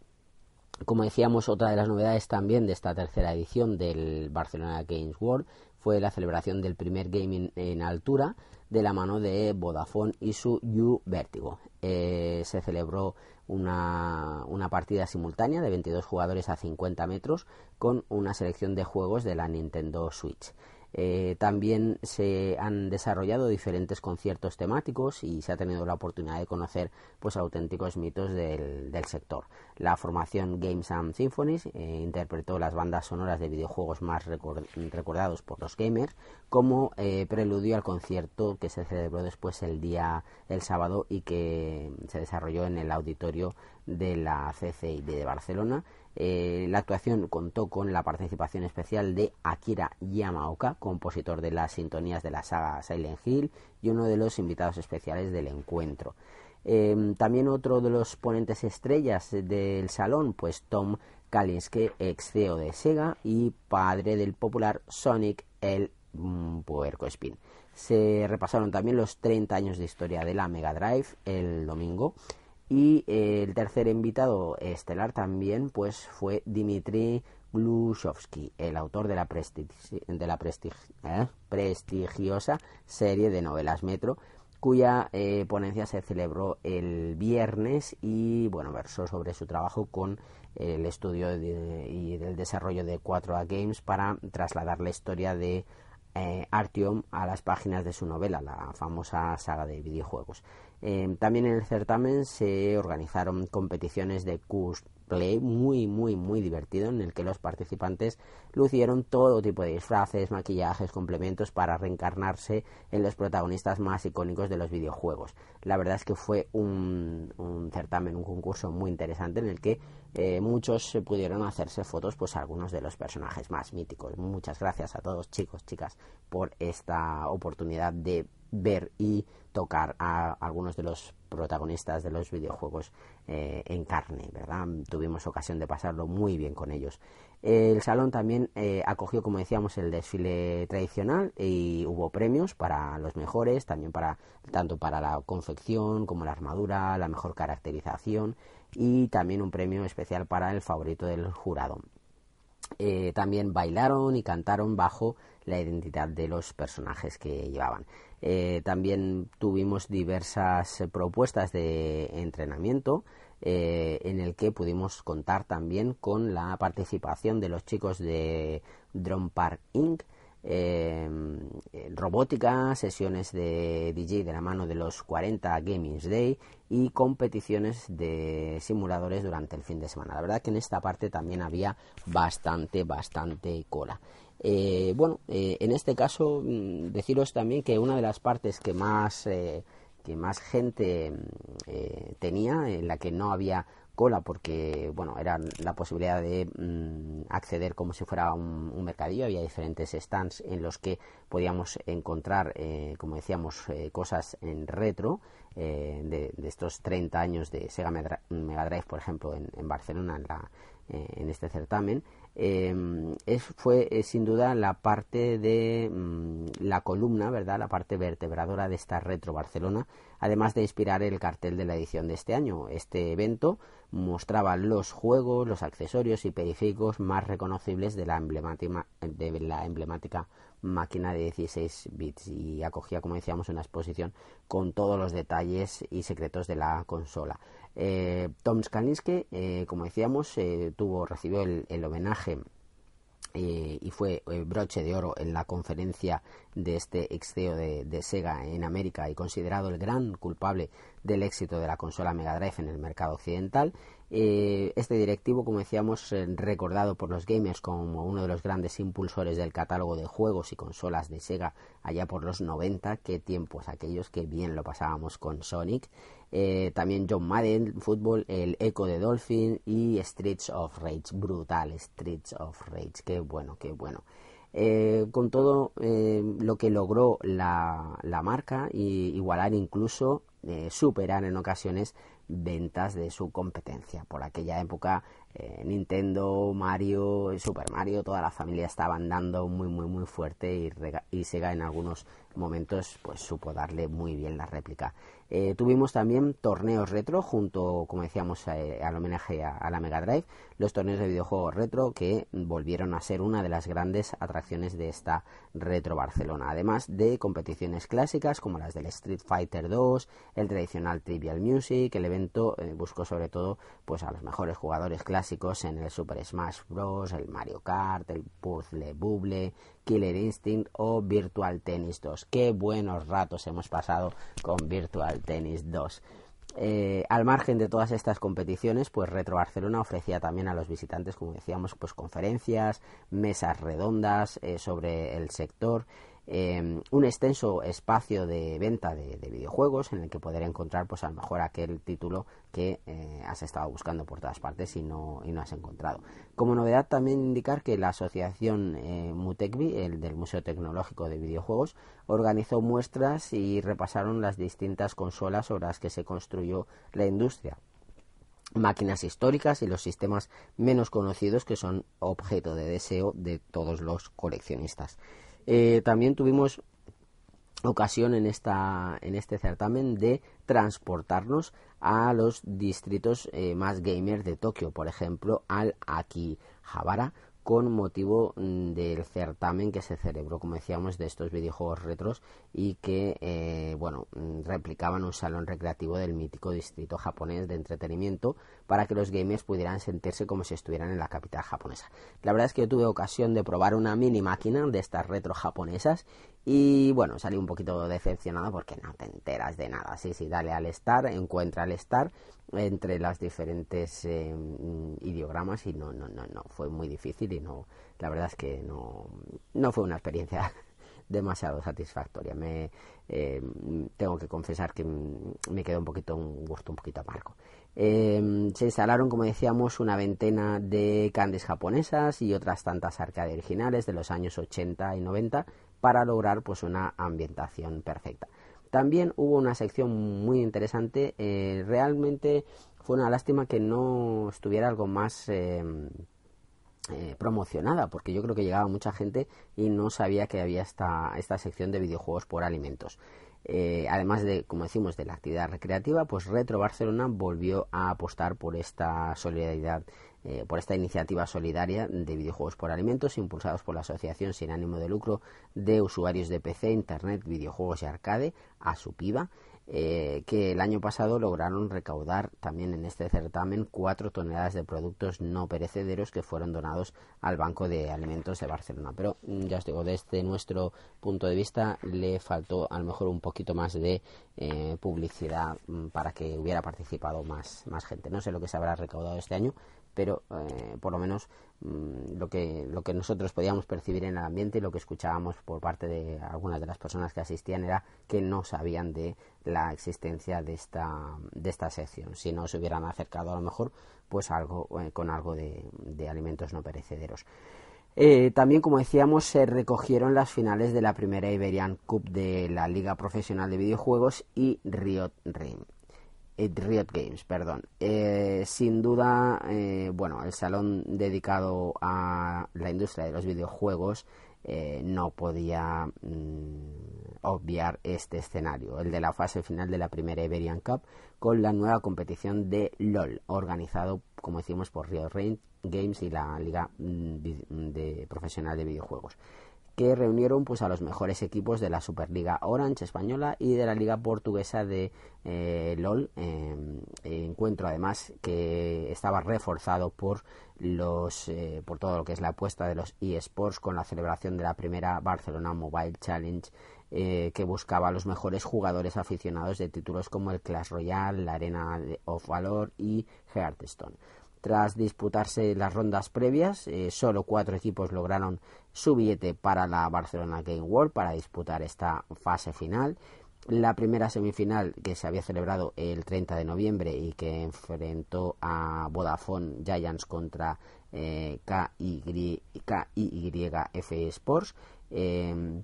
Como decíamos, otra de las novedades también de esta tercera edición del Barcelona Games World fue la celebración del primer gaming en altura de la mano de Vodafone y su U Vertigo. Eh, se celebró una, una, partida simultánea de 22 jugadores a 50 metros con una selección de juegos de la Nintendo Switch. Eh, también se han desarrollado diferentes conciertos temáticos y se ha tenido la oportunidad de conocer pues auténticos mitos del, sector. La formación Games and Symphonies eh, interpretó las bandas sonoras de videojuegos más recordados por los gamers como eh, preludio al concierto que se celebró después el día el sábado y que se desarrolló en el auditorio de la CCI de Barcelona eh, la actuación contó con la participación especial de Akira Yamaoka, compositor de las sintonías de la saga Silent Hill y uno de los invitados especiales del encuentro. Em, también otro de los ponentes estrellas del salón, pues Tom Kalinske, ex CEO de Sega y padre del popular Sonic el mm, Puerco Spin. Se repasaron también los 30 años de historia de la Mega Drive el domingo y eh, el tercer invitado estelar también pues fue Dimitri Glushovsky, el autor de la, de la ¿eh? prestigiosa serie de novelas Metro, cuya eh, ponencia se celebró el viernes y bueno versó sobre su trabajo con el estudio y el desarrollo de 4A Games para trasladar la historia de Artyom a las páginas de su novela, la famosa saga de videojuegos. Em, también en el certamen se organizaron competiciones de cosplay muy, muy, muy divertido en el que los participantes lucieron todo tipo de disfraces, maquillajes, complementos para reencarnarse en los protagonistas más icónicos de los videojuegos. La verdad es que fue un, certamen, un concurso muy interesante en el que eh, muchos pudieron hacerse fotos, pues algunos de los personajes más míticos. Muchas gracias a todos chicos, chicas, por esta oportunidad de ver y tocar a algunos de los protagonistas de los videojuegos eh, en carne, ¿verdad? Tuvimos ocasión de pasarlo muy bien con ellos. El salón también eh, acogió, como decíamos, el desfile tradicional y hubo premios para los mejores, también para tanto para la confección como la armadura, la mejor caracterización y también un premio especial para el favorito del jurado. Eh, también bailaron y cantaron bajo la identidad de los personajes que llevaban. Eh, también tuvimos diversas propuestas de entrenamiento eh, en el que pudimos contar también con la participación de los chicos de Drone Park Inc. Eh, robótica, sesiones de DJ de la mano de los 40 Gaming Day y competiciones de simuladores durante el fin de semana. La verdad que en esta parte también había bastante, bastante cola. Eh, bueno, eh, en este caso, mm, deciros también que una de las partes que más, eh, que más gente mm, tenía, en la que no había cola porque bueno era la posibilidad de mm, acceder como si fuera un, mercadillo había diferentes stands en los que podíamos encontrar como decíamos cosas en retro de, estos 30 años de Sega Mega Drive por ejemplo en, en Barcelona en, la, en este certamen Em, es, fue eh, sin duda la parte de mm, la columna, ¿verdad? La parte vertebradora de esta Retro Barcelona, además de inspirar el cartel de la edición de este año. Este evento mostraba los juegos, los accesorios y periféricos más reconocibles de la emblemática, de la emblemática máquina de 16 bits y acogía, como decíamos, una exposición con todos los detalles y secretos de la consola. Eh, Tom Skalinski, eh, como decíamos, eh, tuvo, recibió el, homenaje y fue broche de oro en la conferencia de este ex CEO de, de Sega en América y considerado el gran culpable del éxito de la consola Mega Drive en el mercado occidental. Eh, este directivo, como decíamos, eh, recordado por los gamers como uno de los grandes impulsores del catálogo de juegos y consolas de Sega allá por los 90, qué tiempos aquellos que bien lo pasábamos con Sonic. Eh, también John Madden, fútbol, el Echo de Dolphin y Streets of Rage, brutal Streets of Rage, qué bueno, qué bueno. con todo lo que logró la, la marca y igualar incluso superar en ocasiones ventas de su competencia. Por aquella época eh, Nintendo, Mario, Super Mario, toda la familia estaban dando muy muy muy fuerte y, y Sega en algunos momentos pues supo darle muy bien la réplica. Eh, tuvimos también torneos retro junto, como decíamos, eh, al homenaje a, la Mega Drive, los torneos de videojuegos retro que volvieron a ser una de las grandes atracciones de esta Retro Barcelona, además de competiciones clásicas como las del Street Fighter 2, el tradicional Trivial Music, el evento eh, buscó sobre todo pues a los mejores jugadores clásicos en el Super Smash Bros, el Mario Kart, el Puzzle Bubble, Killer Instinct o Virtual Tennis 2. Qué buenos ratos hemos pasado con Virtual Tennis 2. Eh, al margen de todas estas competiciones, pues Retro Barcelona ofrecía también a los visitantes, como decíamos, pues conferencias, mesas redondas eh, sobre el sector Em, un extenso espacio de venta de, videojuegos en el que poder encontrar pues a lo mejor aquel título que eh, has estado buscando por todas partes y no, y no has encontrado. Como novedad también indicar que la asociación eh, Mutecvi, el del Museo Tecnológico de Videojuegos, organizó muestras y repasaron las distintas consolas sobre las que se construyó la industria máquinas históricas y los sistemas menos conocidos que son objeto de deseo de todos los coleccionistas. Eh, también tuvimos ocasión en esta en este certamen de transportarnos a los distritos eh, más gamers de Tokio, por ejemplo, al Akihabara con motivo mm, del certamen que se celebró, como decíamos, de estos videojuegos retros y que, eh, bueno, mm, replicaban un salón recreativo del mítico distrito japonés de entretenimiento para que los gamers pudieran sentirse como si estuvieran en la capital japonesa. La verdad es que yo tuve ocasión de probar una mini máquina de estas retro japonesas y bueno, salí un poquito decepcionado porque no te enteras de nada. Sí, sí, dale al Star, encuentra el Star entre las diferentes eh, ideogramas y no, no, no, no, fue muy difícil y no, la verdad es que no, no fue una experiencia demasiado satisfactoria. Me eh, tengo que confesar que me quedó un poquito un gusto un poquito amargo. Eh, se instalaron, como decíamos, una veintena de candes japonesas y otras tantas arcade originales de los años 80 y 90 para lograr pues una ambientación perfecta. También hubo una sección muy interesante, eh, realmente fue una lástima que no estuviera algo más em, eh, promocionada, porque yo creo que llegaba mucha gente y no sabía que había esta, esta sección de videojuegos por alimentos. Eh, además de, como decimos, de la actividad recreativa, pues Retro Barcelona volvió a apostar por esta solidaridad eh, por esta iniciativa solidaria de videojuegos por alimentos impulsados por la Asociación sin ánimo de lucro de usuarios de PC, Internet, videojuegos y arcade, ASUPIVA, eh, que el año pasado lograron recaudar también en este certamen cuatro toneladas de productos no perecederos que fueron donados al Banco de Alimentos de Barcelona. Pero mm, ya os digo, desde nuestro punto de vista le faltó a lo mejor un poquito más de eh, publicidad mm, para que hubiera participado más, más gente. No sé lo que se habrá recaudado este año, pero eh, por lo menos mm, lo, que, lo que nosotros podíamos percibir en el ambiente y lo que escuchábamos por parte de algunas de las personas que asistían era que no sabían de la existencia de esta, de esta sección. Si no se hubieran acercado a lo mejor pues algo eh, con algo de, alimentos no perecederos. Eh, también, como decíamos, se recogieron las finales de la primera Iberian Cup de la Liga Profesional de Videojuegos y Riot Rim. Eh, Riot Games, perdón. Eh, sin duda, eh, bueno, el salón dedicado a la industria de los videojuegos no podía mm, obviar este escenario, el de la fase final de la primera Iberian Cup, con la nueva competición de LOL, organizado, como decimos, por Riot Games y la Liga mm, de Profesional de Videojuegos que reunieron pues a los mejores equipos de la Superliga Orange española y de la Liga Portuguesa de eh, LOL em, encuentro además que estaba reforzado por los eh, por todo lo que es la apuesta de los eSports con la celebración de la primera Barcelona Mobile Challenge eh, que buscaba a los mejores jugadores aficionados de títulos como el Clash Royale, la Arena of Valor y Hearthstone. Tras disputarse las rondas previas, eh, solo cuatro equipos lograron su billete para la Barcelona Game World para disputar esta fase final. La primera semifinal que se había celebrado el 30 de noviembre y que enfrentó a Vodafone Giants contra eh, KY, KYF Sports. Eh,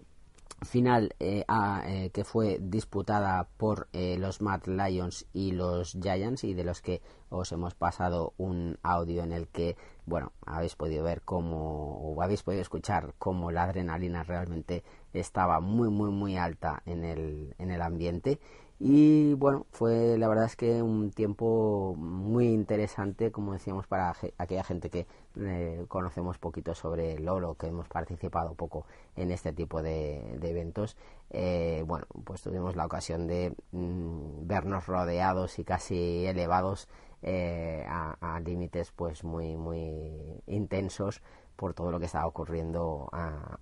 final eh, eh, que fue disputada por eh, los Mad Lions y los Giants y de los que os hemos pasado un audio en el que bueno habéis podido ver cómo o habéis podido escuchar cómo la adrenalina realmente estaba muy muy muy alta en el, en el ambiente y bueno, fue la verdad es que un tiempo muy interesante, como decíamos, para aquella gente que eh, conocemos poquito sobre Lolo, que hemos participado poco en este tipo de, eventos. Eh, bueno, pues tuvimos la ocasión de mm, vernos rodeados y casi elevados eh, a, límites pues muy muy intensos por todo lo que estaba ocurriendo a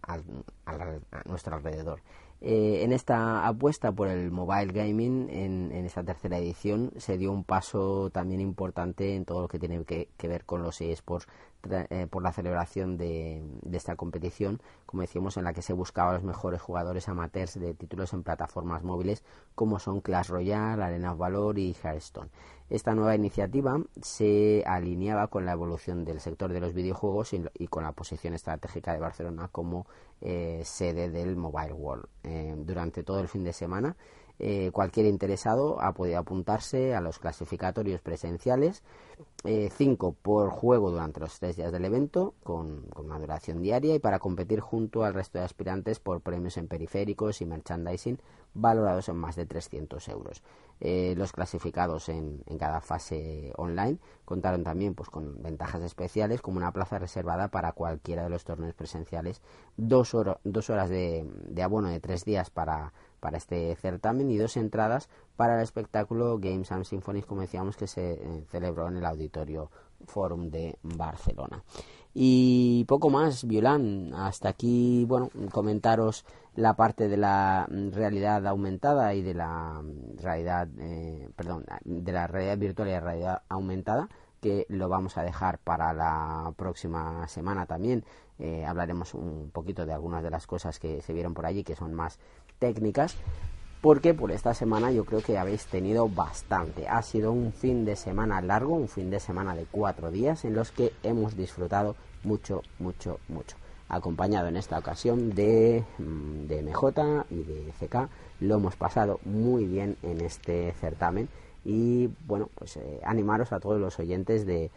nuestro alrededor. Eh, en esta apuesta por el mobile gaming, en, esta tercera edición, se dio un paso también importante en todo lo que tiene que, ver con los eSports eh, por la celebración de, esta competición, como decíamos, en la que se buscaba los mejores jugadores amateurs de títulos en plataformas móviles como son Clash Royale, Arena of Valor y Hearthstone. Esta nueva iniciativa se alineaba con la evolución del sector de los videojuegos y, con la posición estratégica de Barcelona como eh, sede del Mobile World. Eh, durante todo el fin de semana, eh, cualquier interesado ha podido apuntarse a los clasificatorios presenciales, cinco por juego durante los tres días del evento, con, con, una duración diaria, y para competir junto al resto de aspirantes por premios en periféricos y merchandising valorados en más de 300 euros. Eh, los clasificados en, cada fase online contaron también pues, con ventajas especiales como una plaza reservada para cualquiera de los torneos presenciales, dos, dos horas de, abono de tres días para, para este certamen y dos entradas para el espectáculo Games and Symphonies, como decíamos, que se eh, celebró en el Auditorio Forum de Barcelona. Y poco más, Violán. Hasta aquí, bueno, comentaros la parte de la realidad aumentada y de la realidad, eh, perdón, de la realidad virtual y la realidad aumentada, que lo vamos a dejar para la próxima semana también. Eh, hablaremos un poquito de algunas de las cosas que se vieron por allí, que son más técnicas porque por esta semana yo creo que habéis tenido bastante. Ha sido un fin de semana largo, un fin de semana de cuatro días en los que hemos disfrutado mucho, mucho, mucho. Acompañado en esta ocasión de, mm, de MJ y de CK, lo hemos pasado muy bien en este certamen y bueno, pues eh, animaros a todos los oyentes de,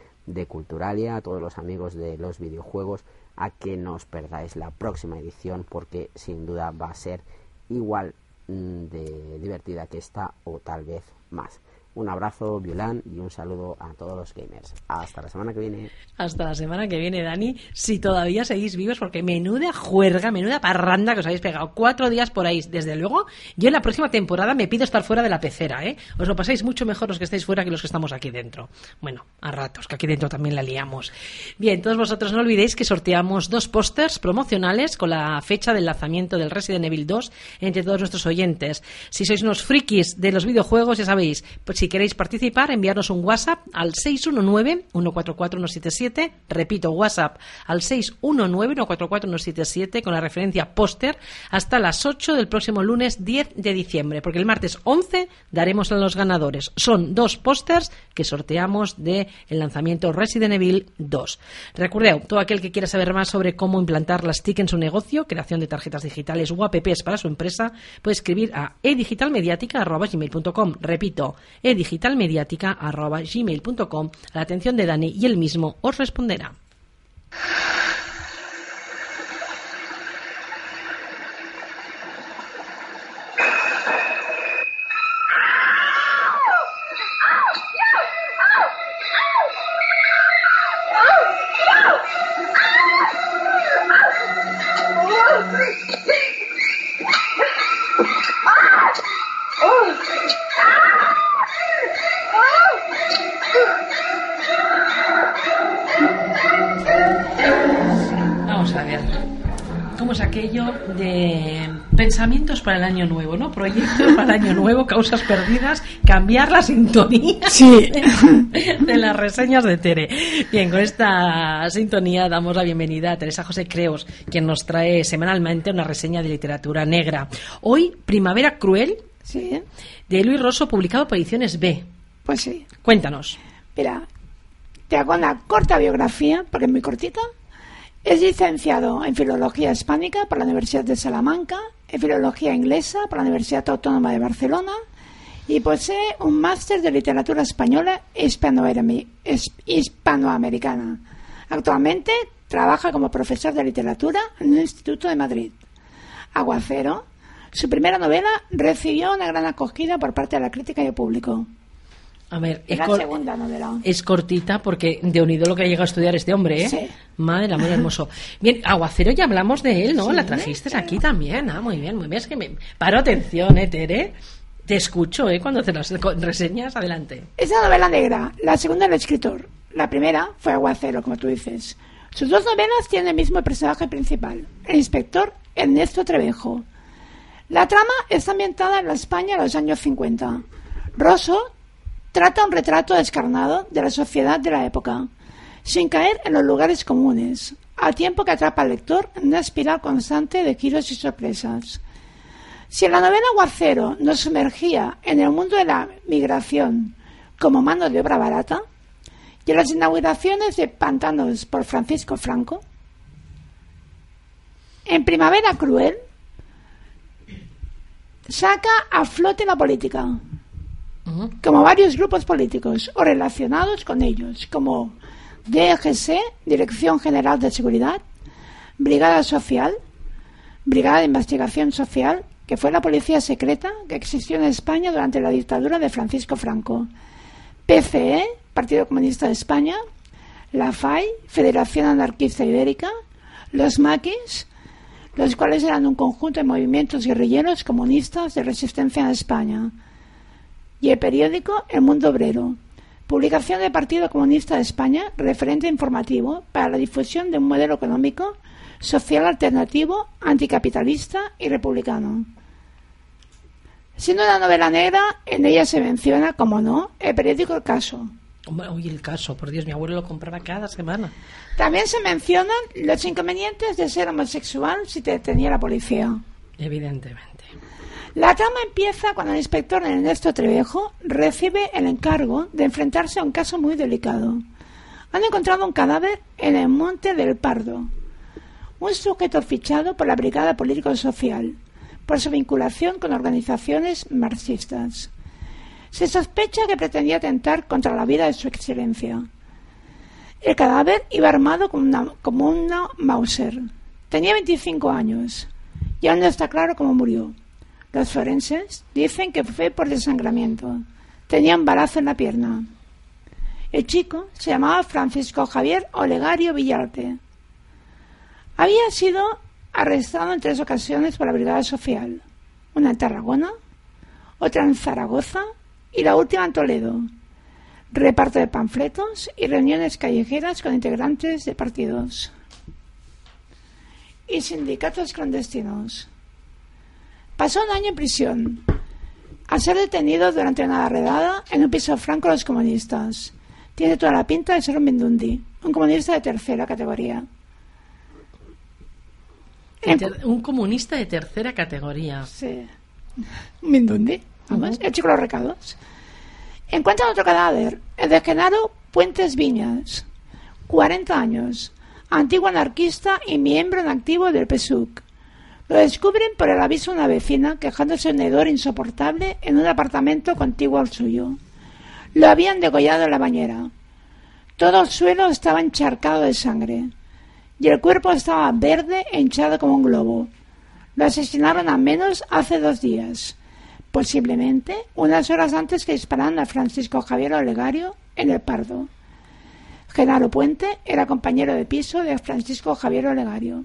Culturalia, a todos los amigos de los videojuegos, a que no os perdáis la próxima edición porque sin duda va a ser igual mm, de divertida que esta o tal vez más. Un abrazo, Violán, y un saludo a todos los gamers. Hasta la semana que viene. Hasta la semana que viene, Dani. Si todavía seguís vivos, porque menuda juerga, menuda parranda que os habéis pegado. Cuatro días por ahí. Desde luego, yo en la próxima temporada me pido estar fuera de la pecera, ¿eh? Os lo pasáis mucho mejor los que estáis fuera que los que estamos aquí dentro. Bueno, a ratos, que aquí dentro también la liamos. Bien, todos vosotros no olvidéis que sorteamos dos pósters promocionales con la fecha del lanzamiento del Resident Evil 2 entre todos nuestros oyentes. Si sois unos frikis de los videojuegos, ya sabéis, pues si queréis participar, enviarnos un WhatsApp al 619-144-177. Repito, WhatsApp al 619-144-177 con la referencia póster hasta las 8 del próximo lunes 10 de diciembre, porque el martes 11 daremos a los ganadores. Son dos pósters que sorteamos del el lanzamiento Resident Evil 2. Recuerda, todo aquel que quiera saber más sobre cómo implantar las TIC en su negocio, creación de tarjetas digitales o apps para su empresa, puede escribir a edigitalmediática.com. Repito, edigitalmediática.gmail.com a la atención de Dani y él mismo os responderá. Aquello de pensamientos para el año nuevo, ¿no? Proyectos para el año nuevo, causas perdidas, cambiar la sintonía de, las reseñas de Tere. Bien, con esta sintonía damos la bienvenida a Teresa José Creos, quien nos trae semanalmente una reseña de literatura negra. Hoy, Primavera Cruel, Sí, de Luis Rosso, publicado por Ediciones B. pues sí. Cuéntanos. Mira, te hago una corta biografía, porque es muy cortita. Es licenciado en Filología Hispánica por la Universidad de Salamanca, en Filología Inglesa por la Universidad Autónoma de Barcelona y posee un máster de Literatura Española e hispanoamericana. Actualmente trabaja como profesor de literatura en un instituto de Madrid. Aguacero. Su primera novela recibió una gran acogida por parte de la crítica y el público. A ver, Es es, la cor- segunda novela. es cortita porque de unido lo que ha llegado a estudiar este hombre, ¿eh? Sí. Madre, amor hermoso. Bien, Aguacero ya hablamos de él, ¿no? Sí, La trajiste aquí también. Ah, muy bien, muy bien. Es que me paro atención, ¿eh, Tere? Te escucho, ¿eh? Cuando te las reseñas, adelante. Es una novela negra, la segunda del escritor. La primera fue Aguacero, como tú dices. Sus dos novelas tienen el mismo personaje principal, el inspector Ernesto Trevejo. La trama está ambientada en la España de los años 50. Rosso trata un retrato descarnado de la sociedad de la época, sin caer en los lugares comunes, a tiempo que atrapa al lector en una espiral constante de giros y sorpresas. Si en la novela Aguacero nos sumergía en el mundo de la migración como mano de obra barata, y en las inauguraciones de pantanos por Francisco Franco, en Primavera Cruel saca a flote la política, Como varios grupos políticos o relacionados con ellos, como DGC, Dirección General de Seguridad, Brigada Social, Brigada de Investigación Social, que fue la policía secreta que existió en España durante la dictadura de Francisco Franco, PCE, Partido Comunista de España, la FAI, Federación Anarquista Ibérica, los maquis, los cuales eran un conjunto de movimientos guerrilleros comunistas de resistencia en España, y el periódico El Mundo Obrero, publicación del Partido Comunista de España, referente informativo para la difusión de un modelo económico, social alternativo, anticapitalista y republicano. Siendo una novela negra, en ella se menciona, como no, el periódico El Caso. Oye, el caso, por Dios, mi abuelo lo compraba cada semana. También se mencionan los inconvenientes de ser homosexual si te detenía la policía. Evidentemente. La trama empieza cuando el inspector Ernesto Trevejo recibe el encargo de enfrentarse a un caso muy delicado. Han encontrado un cadáver en el Monte del Pardo. Un sujeto fichado por la Brigada Político-Social por su vinculación con organizaciones marxistas. Se sospecha que pretendía atentar contra la vida de su excelencia. El cadáver iba armado como una, como una Mauser. Tenía 25 años y aún no está claro cómo murió. Los forenses dicen que fue por desangramiento. Tenía un balazo en la pierna. El chico se llamaba Francisco Javier Olegario Villarte. Había sido arrestado en tres ocasiones por la Brigada Social. Una en Tarragona, otra en Zaragoza y la última en Toledo. Reparto de panfletos y reuniones callejeras con integrantes de partidos y sindicatos clandestinos. Pasó un año en prisión, al ser detenido durante una redada en un piso franco de los comunistas. Tiene toda la pinta de ser un Mindundi, un comunista de tercera categoría. Un comunista de tercera categoría. Sí. Un Mindundi, vamos, el chico de los recados. Encuentran otro cadáver, el de Genaro Puentes Viñas, 40 años, antiguo anarquista y miembro en activo del PSUC. Lo descubren por el aviso de una vecina quejándose de un hedor insoportable en un apartamento contiguo al suyo. Lo habían degollado en la bañera. Todo el suelo estaba encharcado de sangre y el cuerpo estaba verde e hinchado como un globo. Lo asesinaron al menos hace dos días, posiblemente unas horas antes que dispararan a Francisco Javier Olegario en el Pardo. Genaro Puente era compañero de piso de Francisco Javier Olegario.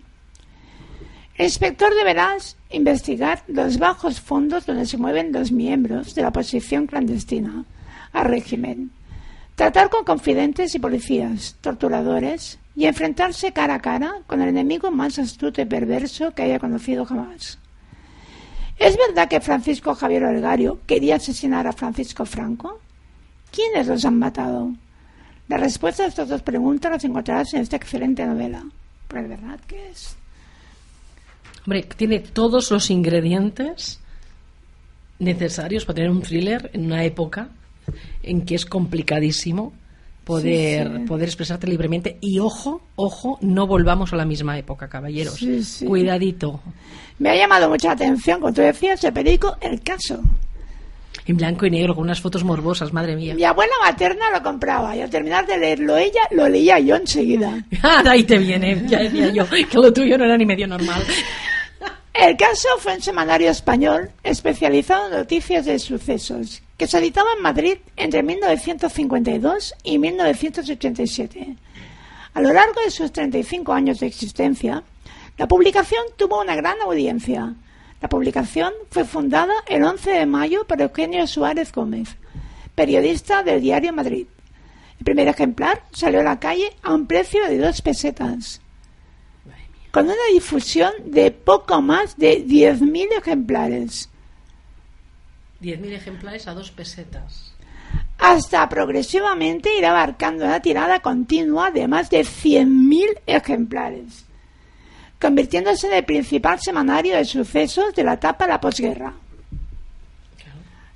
El inspector deberá investigar los bajos fondos donde se mueven los miembros de la oposición clandestina al régimen. tratar con confidentes y policías, torturadores, y enfrentarse cara a cara con el enemigo más astuto y perverso que haya conocido jamás. ¿Es verdad que Francisco Javier Olgario quería asesinar a Francisco Franco? ¿Quiénes los han matado? La respuesta a estas dos preguntas las encontrarás en esta excelente novela. Pero es verdad que es. Hombre, tiene todos los ingredientes necesarios para tener un thriller en una época en que es complicadísimo poder, Sí, sí. poder expresarte libremente. Y ojo, ojo, no volvamos a la misma época, caballeros. Sí. Cuidadito. Me ha llamado mucha atención, tú decías, el periódico El Caso. En blanco y negro, con unas fotos morbosas, madre mía. Mi abuela materna lo compraba y al terminar de leerlo ella, lo leía yo enseguida. Ah, ahí te viene, ya decía yo, que lo tuyo no era ni medio normal. El caso fue un semanario español especializado en noticias de sucesos que se editaba en Madrid entre 1952 y 1987. A lo largo de sus 35 años de existencia, la publicación tuvo una gran audiencia. La publicación fue fundada el 11 de mayo por Eugenio Suárez Gómez, periodista del diario Madrid. El primer ejemplar salió a la calle a un precio de dos pesetas con una difusión de poco más de 10.000 ejemplares, 10.000 ejemplares a dos pesetas. hasta progresivamente ir abarcando una tirada continua de más de 100.000 ejemplares, convirtiéndose en el principal semanario de sucesos de la etapa de la posguerra.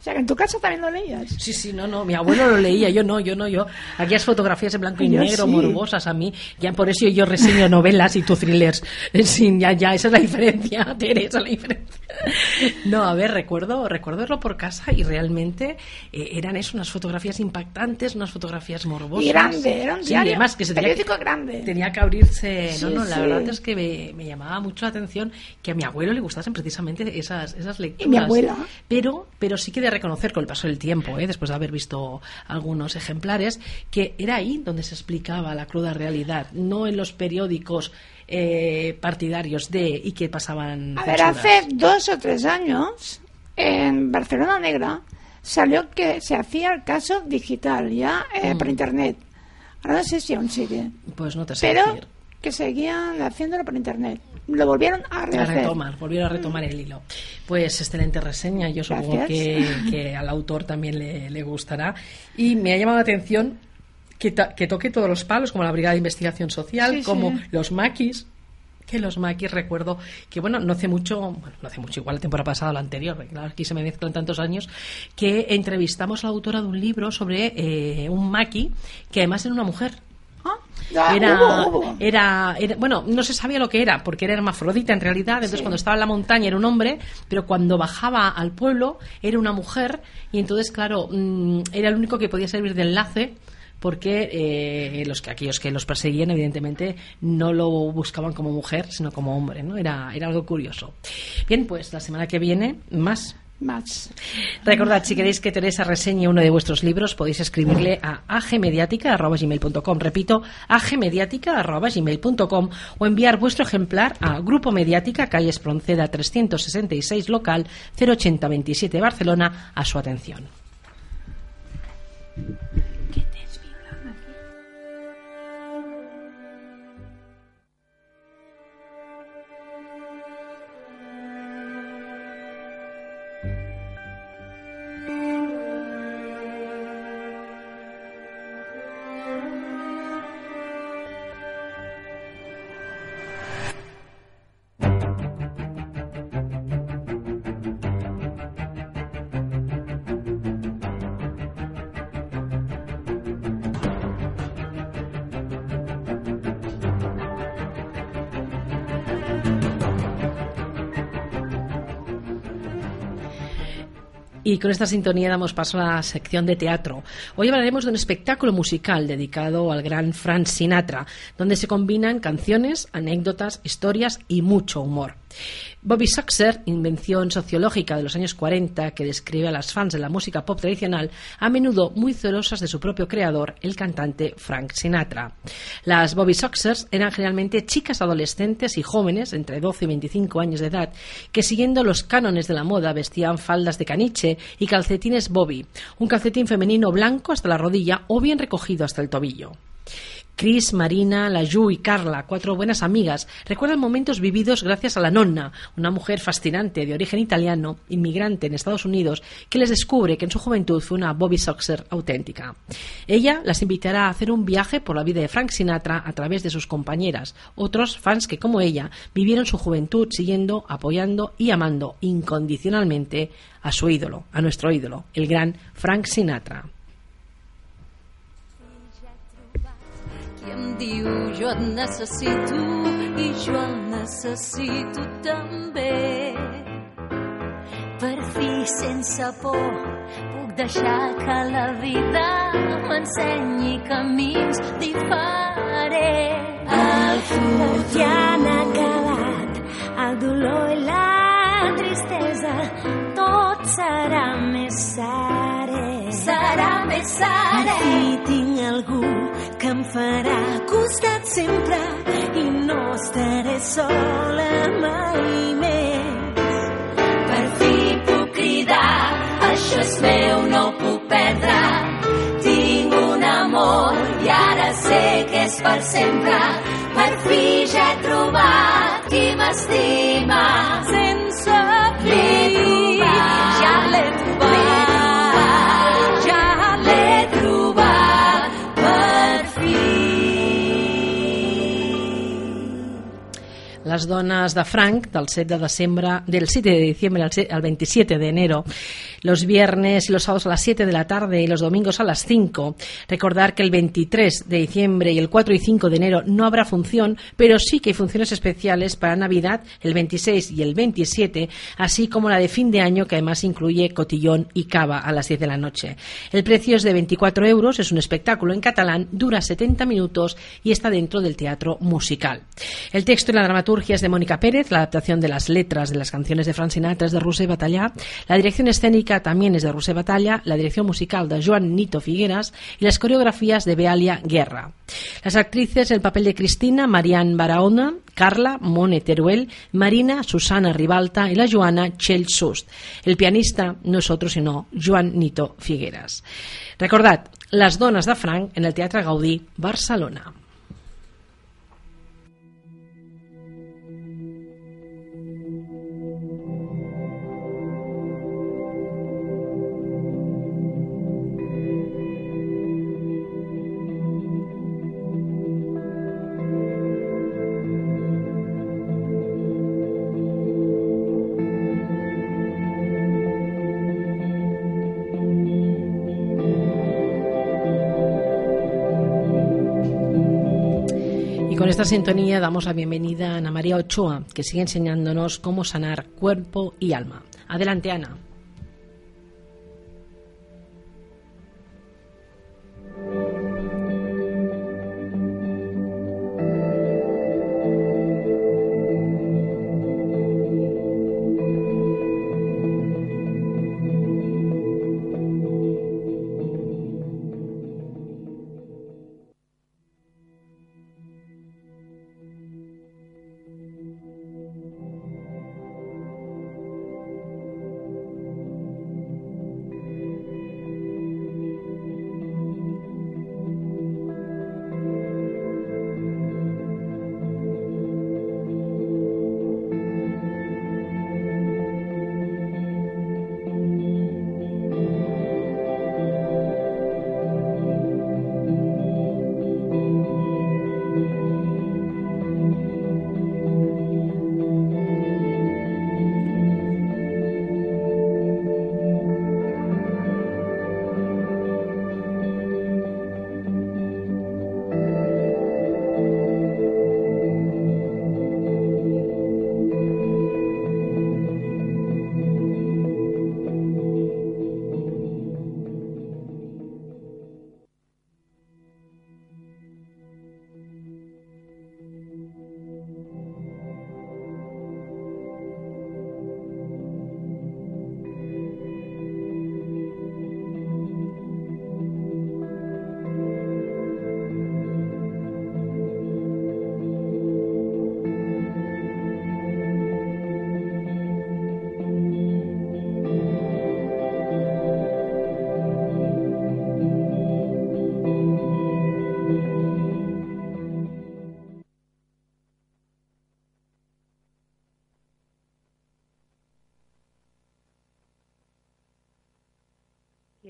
O sea que en tu casa también lo leías. Sí, sí, no, no, mi abuelo lo leía, yo no, yo no, yo. Aquellas fotografías en blanco y Yo negro, sí. morbosas a mí, ya por eso yo reseño novelas y tú thrillers. Eh, Sí, ya, ya, esa es la diferencia, Tere, esa es la diferencia. No, a ver, recuerdo, recuerdo verlo por casa y realmente eh, eran eso, unas fotografías impactantes, unas fotografías morbosas. Y grande, era un Sí, diario, además que se tenía que, grande. tenía que abrirse, no, Sí, no, la sí. verdad es que me, me llamaba mucho la atención que a mi abuelo le gustasen precisamente esas, esas lecturas. mi abuela. Pero, pero sí que de reconocer con el paso del tiempo, ¿eh? después de haber visto algunos ejemplares, que era ahí donde se explicaba la cruda realidad, no en los periódicos eh, partidarios de y que pasaban. A ver, hace dos o tres años, en Barcelona Negra, salió que se hacía el caso digital, ya eh, por internet. Ahora no sé si aún sigue. Pues no te sé Pero decir. Que seguían haciéndolo por internet. Lo volvieron a retomar, volvieron a retomar el hilo. Pues excelente reseña, yo supongo que, que al autor también le, le gustará. Y me ha llamado la atención que, toque todos los palos, como la Brigada de Investigación Social, Sí, como sí. los maquis. Que los maquis recuerdo que, bueno, no hace mucho, bueno, no hace mucho, igual la temporada pasada o la anterior, porque claro, aquí se me mezclan tantos años, que entrevistamos a la autora de un libro sobre eh, un maqui que además era una mujer. Ah, Era, hubo, hubo. era, era- bueno, no se sabía lo que era, porque era hermafrodita en realidad. Entonces, Sí. cuando estaba en la montaña era un hombre, pero cuando bajaba al pueblo era una mujer. Y entonces, claro, mm, era el único que podía servir de enlace. Porque eh, los que aquellos que los perseguían, evidentemente, no lo buscaban como mujer, sino como hombre, ¿no? Era, era algo curioso. Bien, pues la semana que viene, más Recordad, si queréis que Teresa reseñe uno de vuestros libros, podéis escribirle a agmediática.gmail.com. Repito, agmediática.gmail.com o enviar vuestro ejemplar a Grupo Mediática, calle Espronceda 366, local 08027 Barcelona, a su atención. Y con esta sintonía damos paso a la sección de teatro. Hoy hablaremos de un espectáculo musical dedicado al gran Frank Sinatra, donde se combinan canciones, anécdotas, historias y mucho humor. Bobby Soxer, invención sociológica de los años 40 que describe a las fans de la música pop tradicional, a menudo muy celosas de su propio creador, el cantante Frank Sinatra. Las Bobby Soxers eran generalmente chicas adolescentes y jóvenes, entre 12 y 25 años de edad, que siguiendo los cánones de la moda vestían faldas de caniche y calcetines Bobby, un calcetín femenino blanco hasta la rodilla o bien recogido hasta el tobillo. Chris, Marina, Laju y Carla, cuatro buenas amigas, recuerdan momentos vividos gracias a la nonna, una mujer fascinante de origen italiano, inmigrante en Estados Unidos, que les descubre que en su juventud fue una Bobby Soxer auténtica. Ella las invitará a hacer un viaje por la vida de Frank Sinatra a través de sus compañeras, otros fans que, como ella, vivieron su juventud siguiendo, apoyando y amando incondicionalmente a su ídolo, a nuestro ídolo, el gran Frank Sinatra. I em diu jo et necessito i jo el necessito també. Per fi, sense por, puc deixar que la vida m'ensenyi camins diferents. El futur ja han acabat el dolor i la tristesa tot serà més serè serà més serè. i tinc algú que em farà costat sempre i no estaré sola mai més Per fi puc cridar, això és meu, no ho puc perdre. Tinc un amor i ara sé que és per sempre. Per fi ja he trobat qui m'estima. sense fi Las donas de Frank, del 7 de diciembre, del 7 de diciembre al al 27 de enero, los viernes y los sábados a las 7 de la tarde y los domingos a las 5. Recordar que el 23 de diciembre y el 4 y 5 de enero no habrá función, pero sí que hay funciones especiales para Navidad, el 26 y el 27, así como la de fin de año, que además incluye cotillón y cava a las 10 de la noche. El precio es de 24 euros, es un espectáculo en catalán, dura 70 minutos y está dentro del teatro musical. El texto y la dramaturgia es de Mónica Pérez, la adaptación de las letras de las canciones de Frank Sinatra es de Roser Batallá, la dirección escénica también es de Roser Batalla, la dirección musical de Joan Nito Figueras y las coreografías de Bealia Guerra. Las actrices, el papel de Cristina, Marianne Barahona, Carla, Mone Teruel, Marina, Susana Ribalta y la Joana Chell Sust. El pianista no es otro sino Joan Nito Figueras. Recordad, Las donas de Frank en el Teatre Gaudí, Barcelona. Esta sintonía damos la bienvenida a Ana María Ochoa, que sigue enseñándonos cómo sanar cuerpo y alma. Adelante, Ana.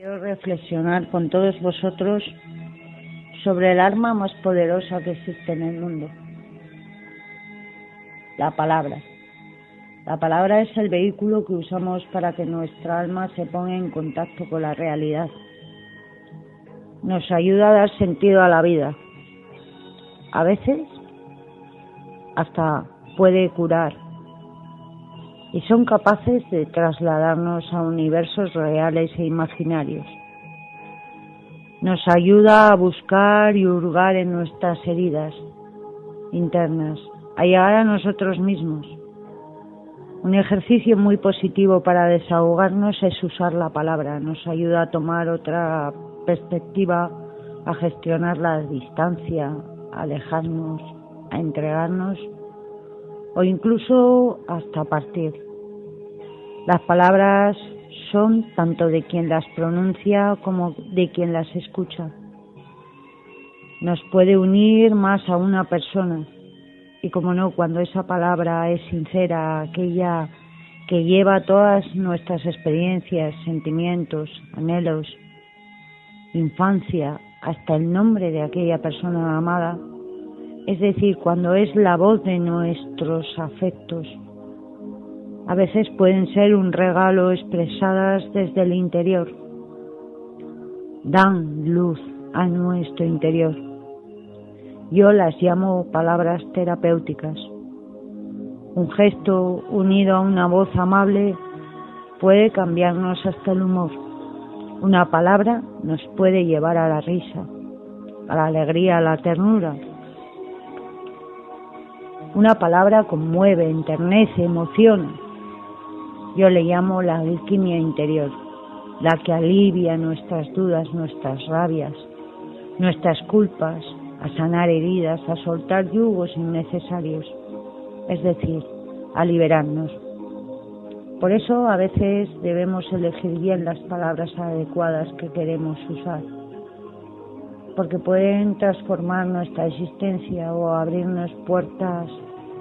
Reflexionar con todos vosotros sobre el arma más poderosa que existe en el mundo, la palabra. La palabra es el vehículo que usamos para que nuestra alma se ponga en contacto con la realidad. Nos ayuda a dar sentido a la vida. A veces hasta puede curar y son capaces de trasladarnos a universos reales e imaginarios. Nos ayuda a buscar y hurgar en nuestras heridas internas, a llegar a nosotros mismos. Un ejercicio muy positivo para desahogarnos es usar la palabra. Nos ayuda a tomar otra perspectiva, a gestionar la distancia, a alejarnos, a entregarnos o incluso hasta partir. Las palabras son tanto de quien las pronuncia como de quien las escucha. Nos puede unir más a una persona y como no, cuando esa palabra es sincera, aquella que lleva todas nuestras experiencias, sentimientos, anhelos, infancia, hasta el nombre de aquella persona amada, es decir, cuando es la voz de nuestros afectos. A veces pueden ser un regalo expresadas desde el interior. Dan luz a nuestro interior. Yo las llamo palabras terapéuticas. Un gesto unido a una voz amable puede cambiarnos hasta el humor. Una palabra nos puede llevar a la risa, a la alegría, a la ternura, una palabra conmueve, enternece, emociona. Yo le llamo la alquimia interior, la que alivia nuestras dudas, nuestras rabias, nuestras culpas, a sanar heridas, a soltar yugos innecesarios, es decir, a liberarnos. Por eso a veces debemos elegir bien las palabras adecuadas que queremos usar, porque pueden transformar nuestra existencia o abrirnos puertas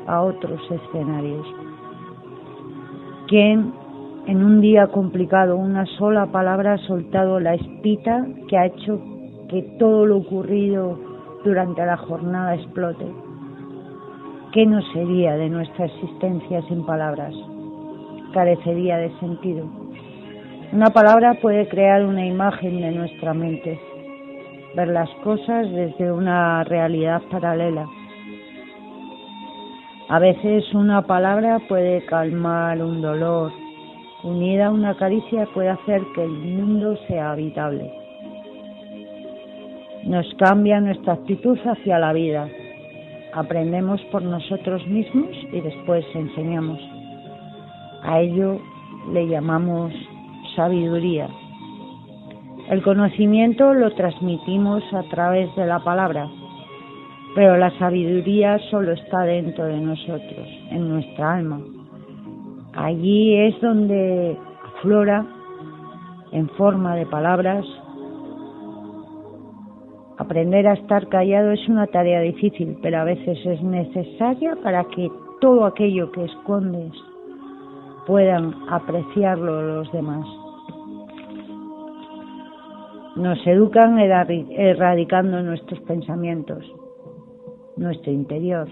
a otros escenarios. Quien en un día complicado una sola palabra ha soltado la espita que ha hecho que todo lo ocurrido durante la jornada explote. ¿Qué no sería de nuestra existencia sin palabras? Carecería de sentido. Una palabra puede crear una imagen de nuestra mente, ver las cosas desde una realidad paralela a veces una palabra puede calmar un dolor, unida a una caricia puede hacer que el mundo sea habitable. Nos cambia nuestra actitud hacia la vida. Aprendemos por nosotros mismos y después enseñamos. A ello le llamamos sabiduría. El conocimiento lo transmitimos a través de la palabra pero la sabiduría solo está dentro de nosotros, en nuestra alma. Allí es donde aflora en forma de palabras. Aprender a estar callado es una tarea difícil, pero a veces es necesaria para que todo aquello que escondes puedan apreciarlo los demás. Nos educan erradicando nuestros pensamientos nuestro interior.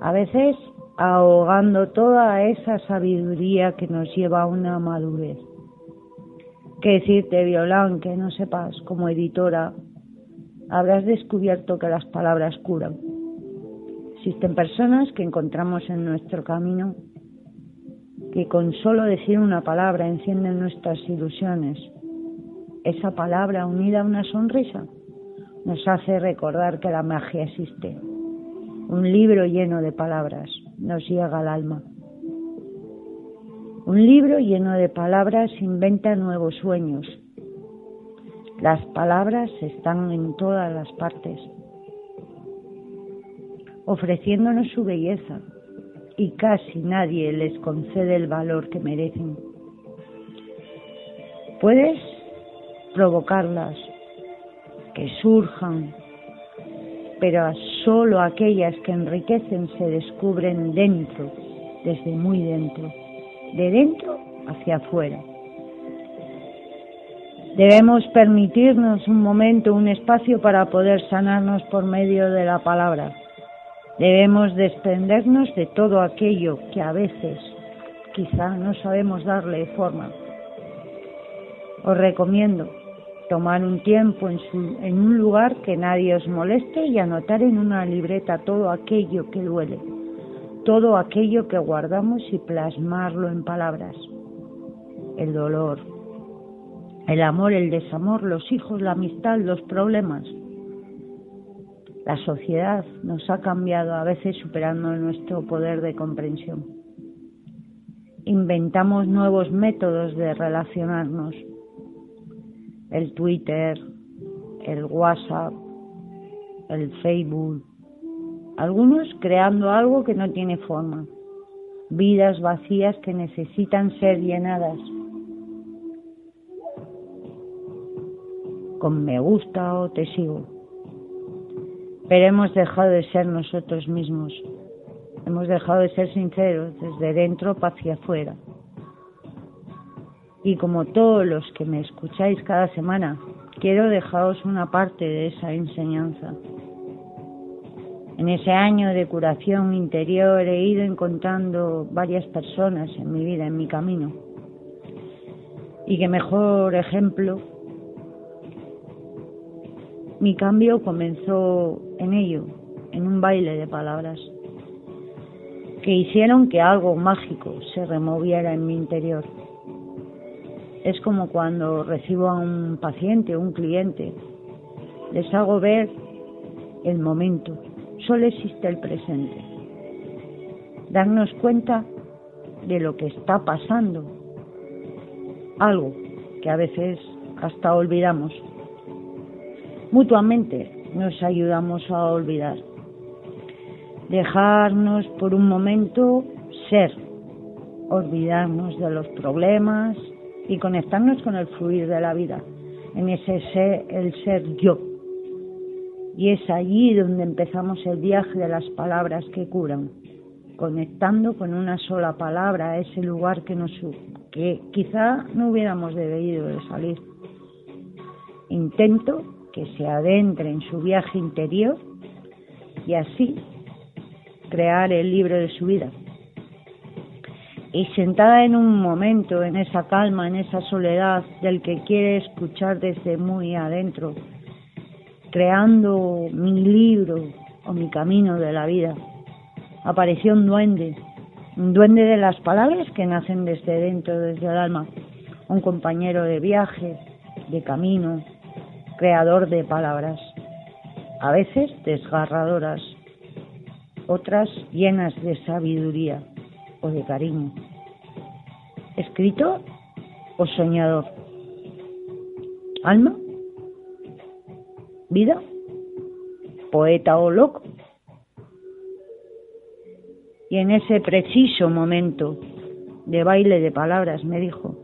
A veces ahogando toda esa sabiduría que nos lleva a una madurez. ¿Qué decirte, Violán, que no sepas como editora? Habrás descubierto que las palabras curan. Existen personas que encontramos en nuestro camino que con solo decir una palabra encienden nuestras ilusiones. Esa palabra unida a una sonrisa nos hace recordar que la magia existe. Un libro lleno de palabras nos llega al alma. Un libro lleno de palabras inventa nuevos sueños. Las palabras están en todas las partes, ofreciéndonos su belleza y casi nadie les concede el valor que merecen. Puedes provocarlas que surjan, pero solo aquellas que enriquecen se descubren dentro, desde muy dentro, de dentro hacia afuera. Debemos permitirnos un momento, un espacio para poder sanarnos por medio de la palabra. Debemos desprendernos de todo aquello que a veces quizá no sabemos darle forma. Os recomiendo tomar un tiempo en, en, un lugar que nadie os moleste y anotar en una libreta todo aquello que duele, todo aquello que guardamos y plasmarlo en palabras. El dolor, el amor, el desamor, los hijos, la amistad, los problemas. La sociedad nos ha cambiado, a veces superando nuestro poder de comprensión. Inventamos nuevos métodos de relacionarnos. El Twitter, el WhatsApp, el Facebook. Algunos creando algo que no tiene forma. Vidas vacías que necesitan ser llenadas. Con me gusta o te sigo pero hemos dejado de ser nosotros mismos. Hemos dejado de ser sinceros desde dentro hacia afuera. Y como todos los que me escucháis cada semana, quiero dejaros una parte de esa enseñanza. En ese año de curación interior he ido encontrando varias personas en mi vida, en mi camino. Y qué mejor ejemplo mi cambio comenzó en ello, en un baile de palabras, que hicieron que algo mágico se removiera en mi interior. Es como cuando recibo a un paciente, un cliente, les hago ver el momento, solo existe el presente. Darnos cuenta de lo que está pasando, algo que a veces hasta olvidamos. Mutuamente nos ayudamos a olvidar. Dejarnos por un momento ser, olvidarnos de los problemas y conectarnos con el fluir de la vida, en ese ser, el ser yo. Y es allí donde empezamos el viaje de las palabras que curan, conectando con una sola palabra a ese lugar que nos que quizá no hubiéramos debido de salir. Intento que se adentre en su viaje interior y así crear el libro de su vida. Y sentada en un momento, en esa calma, en esa soledad del que quiere escuchar desde muy adentro, creando mi libro o mi camino de la vida, apareció un duende, un duende de las palabras que nacen desde dentro, desde el alma, un compañero de viaje, de camino, creador de palabras, a veces desgarradoras, otras llenas de sabiduría o de cariño. Escritor o soñador. Alma. Vida. Poeta o loco. Y en ese preciso momento de baile de palabras me dijo,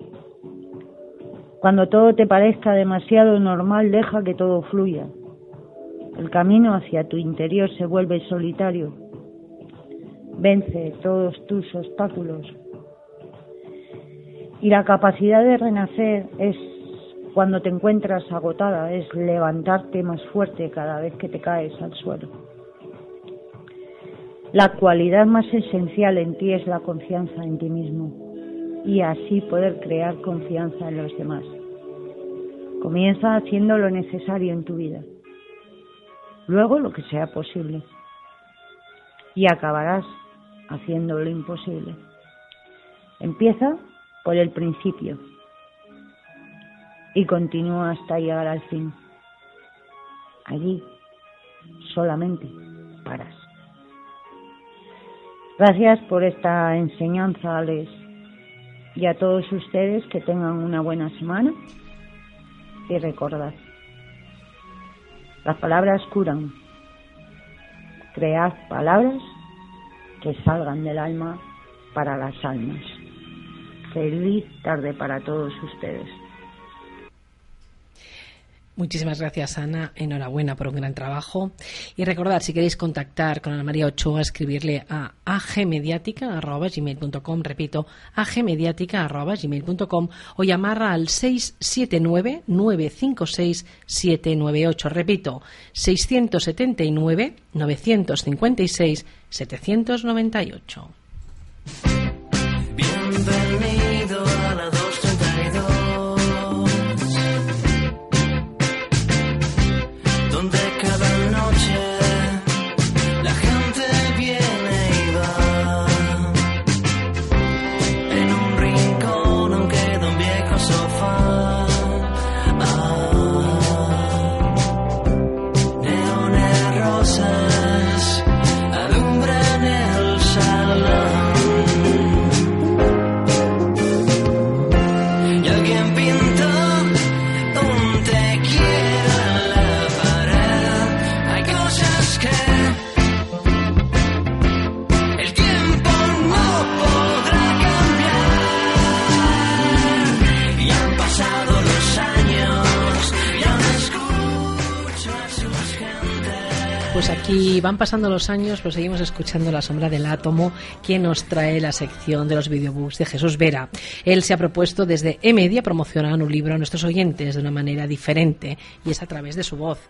cuando todo te parezca demasiado normal, deja que todo fluya. El camino hacia tu interior se vuelve solitario. Vence todos tus obstáculos. Y la capacidad de renacer es cuando te encuentras agotada, es levantarte más fuerte cada vez que te caes al suelo. La cualidad más esencial en ti es la confianza en ti mismo y así poder crear confianza en los demás. Comienza haciendo lo necesario en tu vida, luego lo que sea posible y acabarás haciendo lo imposible. Empieza por el principio y continúa hasta llegar al fin. Allí solamente paras. Gracias por esta enseñanza, Alex y a todos ustedes que tengan una buena semana y recordad, las palabras curan. Cread palabras que salgan del alma para las almas. Feliz tarde para todos ustedes. Muchísimas gracias, Ana. Enhorabuena por un gran trabajo. Y recordad, si queréis contactar con Ana María Ochoa, escribirle a agmediática.gmail.com, repito, agmediática.gmail.com o llamar al 679-956-798, repito, 679-956-798. Bienvenido Pues aquí van pasando los años, pero seguimos escuchando La Sombra del Átomo, que nos trae la sección de los videobooks de Jesús Vera. Él se ha propuesto desde E-Media promocionar un libro a nuestros oyentes de una manera diferente, y es a través de su voz.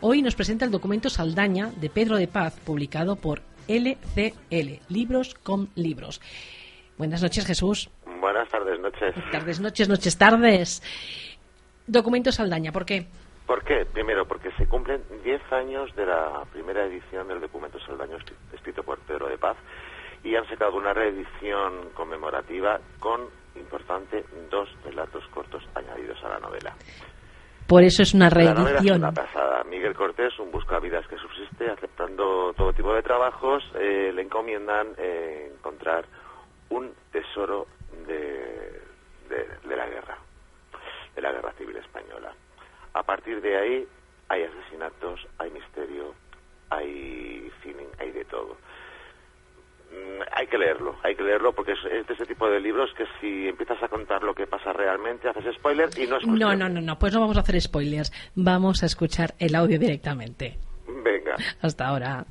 Hoy nos presenta el documento Saldaña de Pedro de Paz, publicado por LCL, Libros con Libros. Buenas noches, Jesús. Buenas tardes, noches. Tardes, noches, noches, tardes. Documento Saldaña, ¿por qué? ¿Por qué? Primero, porque se cumplen 10 años de la primera edición del documento Saldaño escri- escrito por Pedro de Paz y han sacado una reedición conmemorativa con, importante, dos relatos cortos añadidos a la novela. Por eso es una La novela es reedición. una pasada. Miguel Cortés, un buscavidas que subsiste, aceptando todo tipo de trabajos, eh, le encomiendan eh, encontrar un tesoro de, de- de la guerra, de la guerra civil española. A partir de ahí hay asesinatos, hay misterio, hay cine, hay de todo. Mm, Hay que leerlo, hay que leerlo porque es, de ese tipo de libros que si empiezas a contar lo que pasa realmente haces spoiler y no es No, no, no, no, pues no vamos a hacer spoilers. Vamos a escuchar el audio directamente. Venga. Hasta ahora.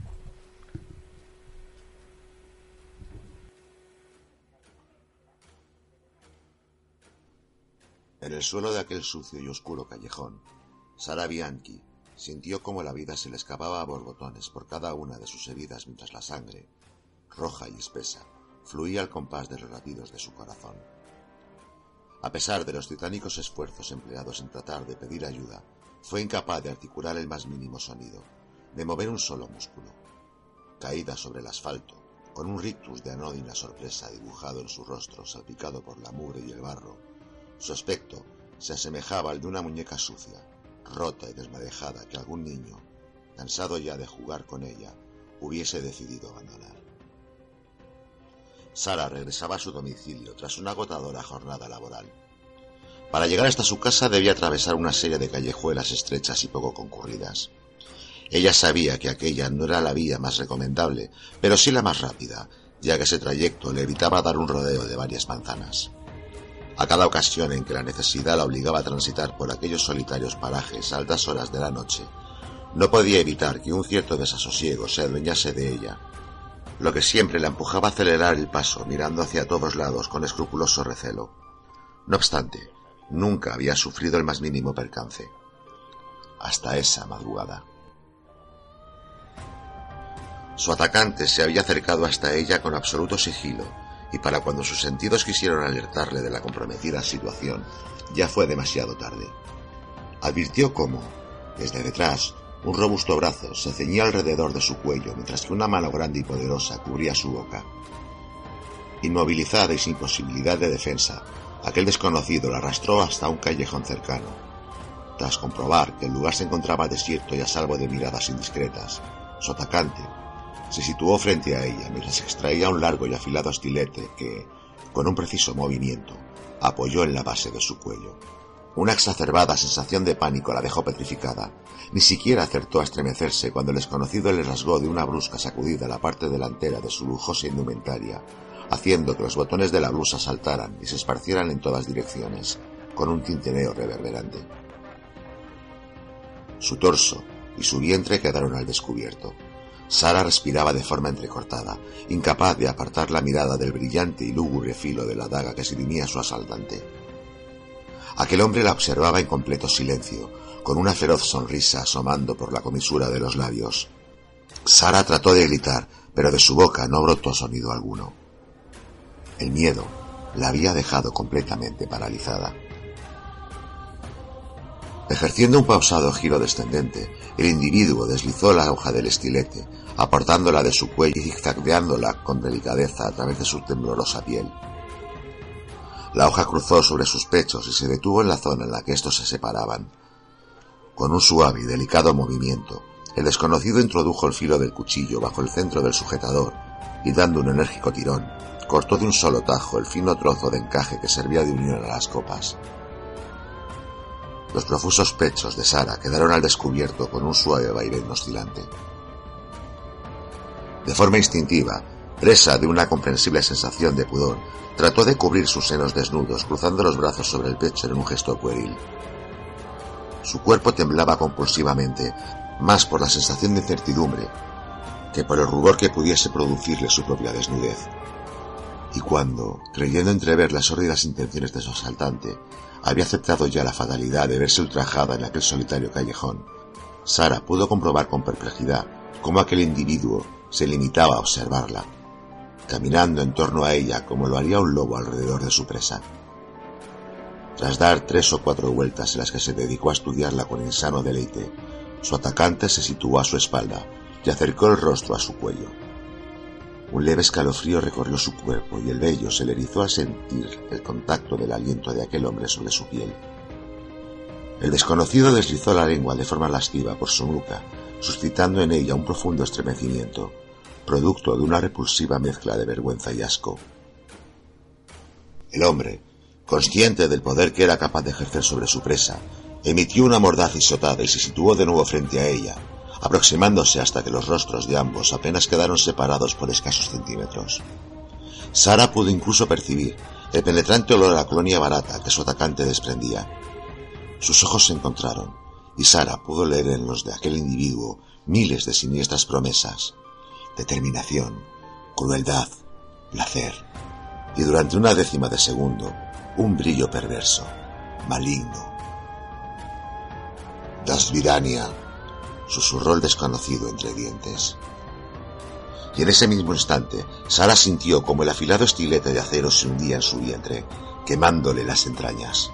En el suelo de aquel sucio y oscuro callejón, Sara Bianchi sintió como la vida se le escapaba a borbotones por cada una de sus heridas mientras la sangre, roja y espesa, fluía al compás de los latidos de su corazón. A pesar de los titánicos esfuerzos empleados en tratar de pedir ayuda, fue incapaz de articular el más mínimo sonido, de mover un solo músculo. Caída sobre el asfalto, con un rictus de anódina sorpresa dibujado en su rostro salpicado por la mugre y el barro, su aspecto se asemejaba al de una muñeca sucia, rota y desmadejada que algún niño, cansado ya de jugar con ella, hubiese decidido abandonar. Sara regresaba a su domicilio tras una agotadora jornada laboral. Para llegar hasta su casa debía atravesar una serie de callejuelas estrechas y poco concurridas. Ella sabía que aquella no era la vía más recomendable, pero sí la más rápida, ya que ese trayecto le evitaba dar un rodeo de varias manzanas. A cada ocasión en que la necesidad la obligaba a transitar por aquellos solitarios parajes a altas horas de la noche, no podía evitar que un cierto desasosiego se adueñase de ella, lo que siempre la empujaba a acelerar el paso mirando hacia todos lados con escrupuloso recelo. No obstante, nunca había sufrido el más mínimo percance. Hasta esa madrugada. Su atacante se había acercado hasta ella con absoluto sigilo, y para cuando sus sentidos quisieron alertarle de la comprometida situación, ya fue demasiado tarde. Advirtió cómo, desde detrás, un robusto brazo se ceñía alrededor de su cuello mientras que una mano grande y poderosa cubría su boca. Inmovilizada y sin posibilidad de defensa, aquel desconocido la arrastró hasta un callejón cercano. Tras comprobar que el lugar se encontraba desierto y a salvo de miradas indiscretas, su atacante se situó frente a ella mientras extraía un largo y afilado estilete que, con un preciso movimiento, apoyó en la base de su cuello. Una exacerbada sensación de pánico la dejó petrificada. Ni siquiera acertó a estremecerse cuando el desconocido le rasgó de una brusca sacudida la parte delantera de su lujosa indumentaria, haciendo que los botones de la blusa saltaran y se esparcieran en todas direcciones, con un tintineo reverberante. Su torso y su vientre quedaron al descubierto. Sara respiraba de forma entrecortada, incapaz de apartar la mirada del brillante y lúgubre filo de la daga que esgrimía su asaltante. Aquel hombre la observaba en completo silencio, con una feroz sonrisa asomando por la comisura de los labios. Sara trató de gritar, pero de su boca no brotó sonido alguno. El miedo la había dejado completamente paralizada. Ejerciendo un pausado giro descendente, el individuo deslizó la hoja del estilete, apartándola de su cuello y zigzagueándola con delicadeza a través de su temblorosa piel. La hoja cruzó sobre sus pechos y se detuvo en la zona en la que estos se separaban. Con un suave y delicado movimiento, el desconocido introdujo el filo del cuchillo bajo el centro del sujetador y dando un enérgico tirón, cortó de un solo tajo el fino trozo de encaje que servía de unión a las copas. Los profusos pechos de Sara quedaron al descubierto con un suave vaivén oscilante. De forma instintiva, presa de una comprensible sensación de pudor, trató de cubrir sus senos desnudos, cruzando los brazos sobre el pecho en un gesto pueril. Su cuerpo temblaba compulsivamente, más por la sensación de incertidumbre que por el rubor que pudiese producirle su propia desnudez. Y cuando, creyendo entrever las sórdidas intenciones de su asaltante, había aceptado ya la fatalidad de verse ultrajada en aquel solitario callejón, Sara pudo comprobar con perplejidad cómo aquel individuo se limitaba a observarla, caminando en torno a ella como lo haría un lobo alrededor de su presa. Tras dar tres o cuatro vueltas en las que se dedicó a estudiarla con insano deleite, su atacante se situó a su espalda y acercó el rostro a su cuello. Un leve escalofrío recorrió su cuerpo y el vello se le erizó al sentir el contacto del aliento de aquel hombre sobre su piel. El desconocido deslizó la lengua de forma lasciva por su nuca, suscitando en ella un profundo estremecimiento, producto de una repulsiva mezcla de vergüenza y asco. El hombre, consciente del poder que era capaz de ejercer sobre su presa, emitió una mordaz isotada y se situó de nuevo frente a ella, aproximándose hasta que los rostros de ambos apenas quedaron separados por escasos centímetros. Sara pudo incluso percibir el penetrante olor a colonia barata que su atacante desprendía. Sus ojos se encontraron, y Sara pudo leer en los de aquel individuo miles de siniestras promesas, determinación, crueldad, placer, y durante una décima de segundo, un brillo perverso, maligno. Das Vidania, susurró el desconocido entre dientes. Y en ese mismo instante, Sara sintió como el afilado estilete de acero se hundía en su vientre, quemándole las entrañas.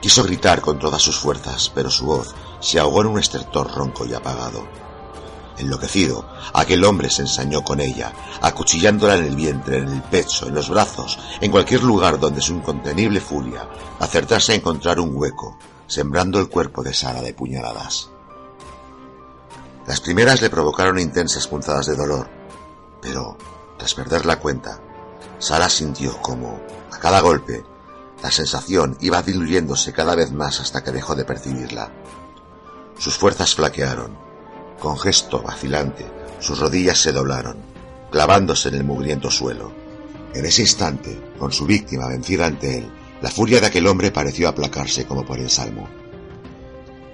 Quiso gritar con todas sus fuerzas, pero su voz se ahogó en un estertor ronco y apagado. Enloquecido, aquel hombre se ensañó con ella, acuchillándola en el vientre, en el pecho, en los brazos, en cualquier lugar donde su incontenible furia acertase a encontrar un hueco, sembrando el cuerpo de Sara de puñaladas. Las primeras le provocaron intensas punzadas de dolor, pero, tras perder la cuenta, Sara sintió como, a cada golpe, la sensación iba diluyéndose cada vez más hasta que dejó de percibirla. Sus fuerzas flaquearon. Con gesto vacilante, sus rodillas se doblaron, clavándose en el mugriento suelo. En ese instante, con su víctima vencida ante él, la furia de aquel hombre pareció aplacarse como por ensalmo.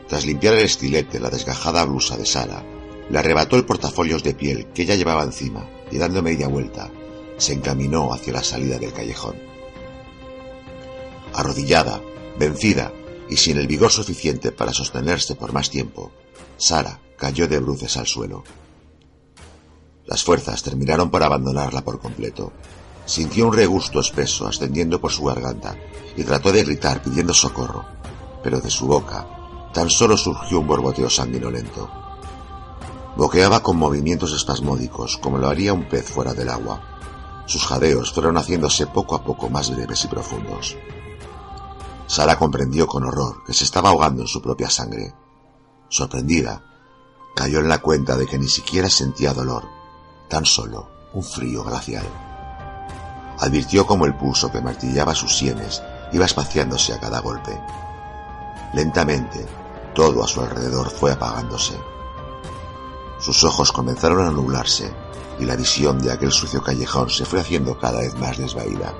Tras limpiar el estilete la desgajada blusa de Sara, le arrebató el portafolios de piel que ella llevaba encima y dando media vuelta, se encaminó hacia la salida del callejón. Arrodillada, vencida y sin el vigor suficiente para sostenerse por más tiempo, Sara cayó de bruces al suelo. Las fuerzas terminaron por abandonarla por completo. Sintió un regusto espeso ascendiendo por su garganta y trató de gritar pidiendo socorro, pero de su boca tan solo surgió un borboteo sanguinolento. Boqueaba con movimientos espasmódicos, como lo haría un pez fuera del agua. Sus jadeos fueron haciéndose poco a poco más breves y profundos. Sara comprendió con horror que se estaba ahogando en su propia sangre. Sorprendida, cayó en la cuenta de que ni siquiera sentía dolor, tan solo un frío glacial. Advirtió como el pulso que martillaba sus sienes iba espaciándose a cada golpe. Lentamente, todo a su alrededor fue apagándose. Sus ojos comenzaron a nublarse y la visión de aquel sucio callejón se fue haciendo cada vez más desvaída,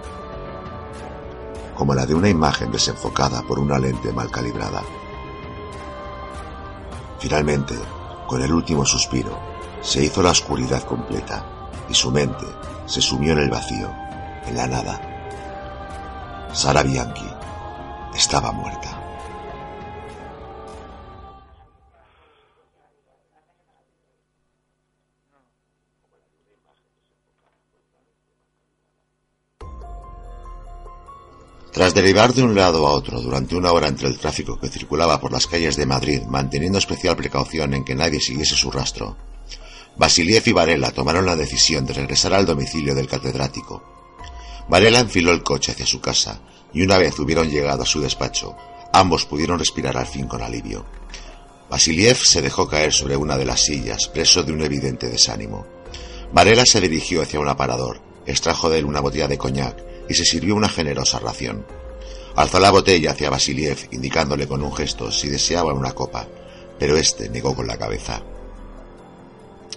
como la de una imagen desenfocada por una lente mal calibrada. Finalmente, con el último suspiro, se hizo la oscuridad completa y su mente se sumió en el vacío, en la nada. Sara Bianchi estaba muerta. Tras derivar de un lado a otro durante una hora entre el tráfico que circulaba por las calles de Madrid, manteniendo especial precaución en que nadie siguiese su rastro, Basiliev y Varela tomaron la decisión de regresar al domicilio del catedrático. Varela enfiló el coche hacia su casa, y una vez hubieron llegado a su despacho, ambos pudieron respirar al fin con alivio. Basiliev se dejó caer sobre una de las sillas, preso de un evidente desánimo. Varela se dirigió hacia un aparador, extrajo de él una botella de coñac y se sirvió una generosa ración. Alzó la botella hacia Basiliev, indicándole con un gesto si deseaba una copa, pero éste negó con la cabeza.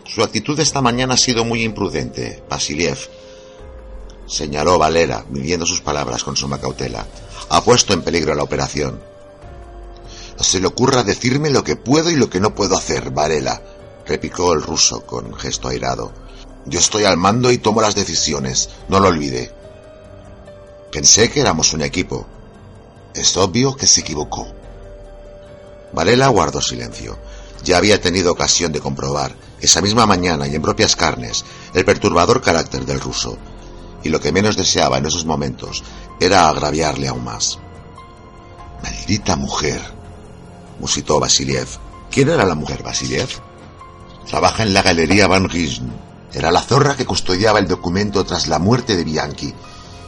Su actitud esta mañana ha sido muy imprudente, Basiliev, señaló Valera, midiendo sus palabras con suma cautela. Ha puesto en peligro la operación. Se le ocurra decirme lo que puedo y lo que no puedo hacer, Varela, replicó el ruso con gesto airado. Yo estoy al mando y tomo las decisiones, no lo olvide. Pensé que éramos un equipo. Es obvio que se equivocó. Varela guardó silencio. Ya había tenido ocasión de comprobar, esa misma mañana y en propias carnes, el perturbador carácter del ruso, y lo que menos deseaba en esos momentos era agraviarle aún más. Maldita mujer, musitó Vasiliev. ¿Quién era la mujer, Vasiliev? Trabaja en la galería Van Gisn. Era la zorra que custodiaba el documento tras la muerte de Bianchi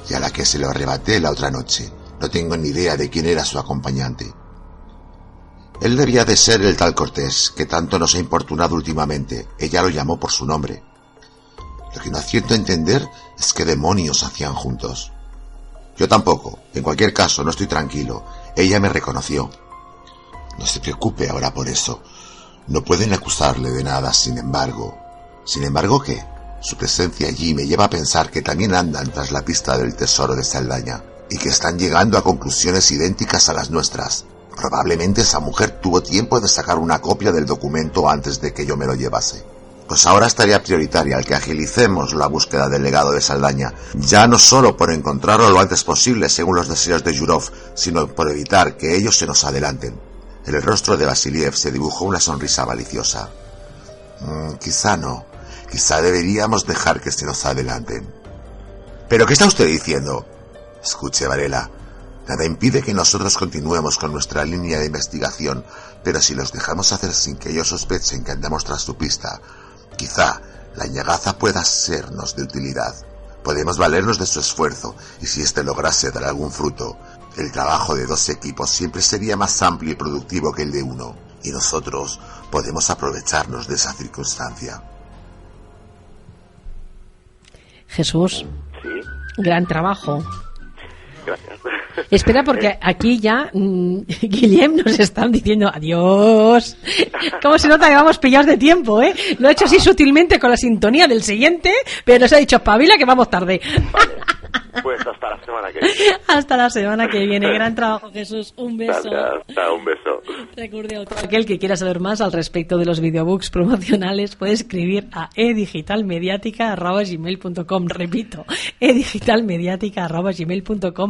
y a la que se lo arrebaté la otra noche. No tengo ni idea de quién era su acompañante. Él debía de ser el tal Cortés, que tanto nos ha importunado últimamente. Ella lo llamó por su nombre. Lo que no acierto entender es qué demonios hacían juntos. Yo tampoco. En cualquier caso, no estoy tranquilo. Ella me reconoció. No se preocupe ahora por eso. No pueden acusarle de nada, sin embargo. ¿Sin embargo qué? Su presencia allí me lleva a pensar que también andan tras la pista del tesoro de Saldaña y que están llegando a conclusiones idénticas a las nuestras. Probablemente esa mujer tuvo tiempo de sacar una copia del documento antes de que yo me lo llevase. Pues ahora estaría prioritaria el que agilicemos la búsqueda del legado de Saldaña, ya no solo por encontrarlo lo antes posible según los deseos de Yurov, sino por evitar que ellos se nos adelanten. En el rostro de Vasiliev se dibujó una sonrisa maliciosa. Mm, quizá no. Quizá deberíamos dejar que se nos adelanten. ¿Pero qué está usted diciendo? Escuche, Varela. Nada impide que nosotros continuemos con nuestra línea de investigación, pero si los dejamos hacer sin que ellos sospechen que andamos tras su pista, quizá la ñagaza pueda sernos de utilidad. Podemos valernos de su esfuerzo, y si éste lograse dar algún fruto, el trabajo de dos equipos siempre sería más amplio y productivo que el de uno, y nosotros podemos aprovecharnos de esa circunstancia. Jesús, Sí, gran trabajo. gracias. Espera, porque aquí ya mm, Guillem nos están diciendo adiós. ¿Cómo se nota que vamos pillados de tiempo, eh? Lo he hecho así sutilmente con la sintonía del siguiente, pero nos ha dicho Pavila que vamos tarde. Pues hasta la semana que viene. Hasta la semana que viene. Gran trabajo, Jesús. Un beso. Chao, un beso. Recuerde a todo aquel que quiera saber más al respecto de los videobooks promocionales puede escribir a edigitalmediática.gmail.com Repito,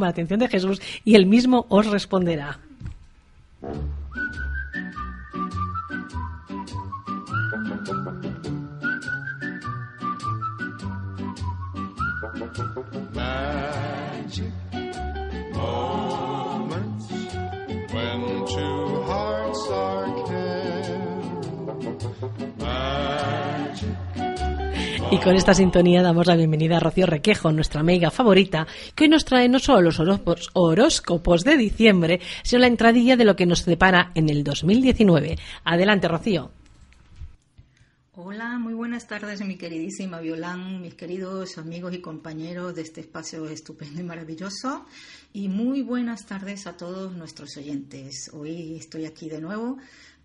la atención de Jesús y él mismo os responderá. Y con esta sintonía damos la bienvenida a Rocío Requejo, nuestra amiga favorita, que hoy nos trae no solo los horóscopos, de diciembre, sino la entradilla de lo que nos depara en el 2019. Adelante, Rocío. Hola, muy buenas tardes, mi queridísima Violán, mis queridos amigos y compañeros de este espacio estupendo y maravilloso. Y muy buenas tardes a todos nuestros oyentes. Hoy estoy aquí de nuevo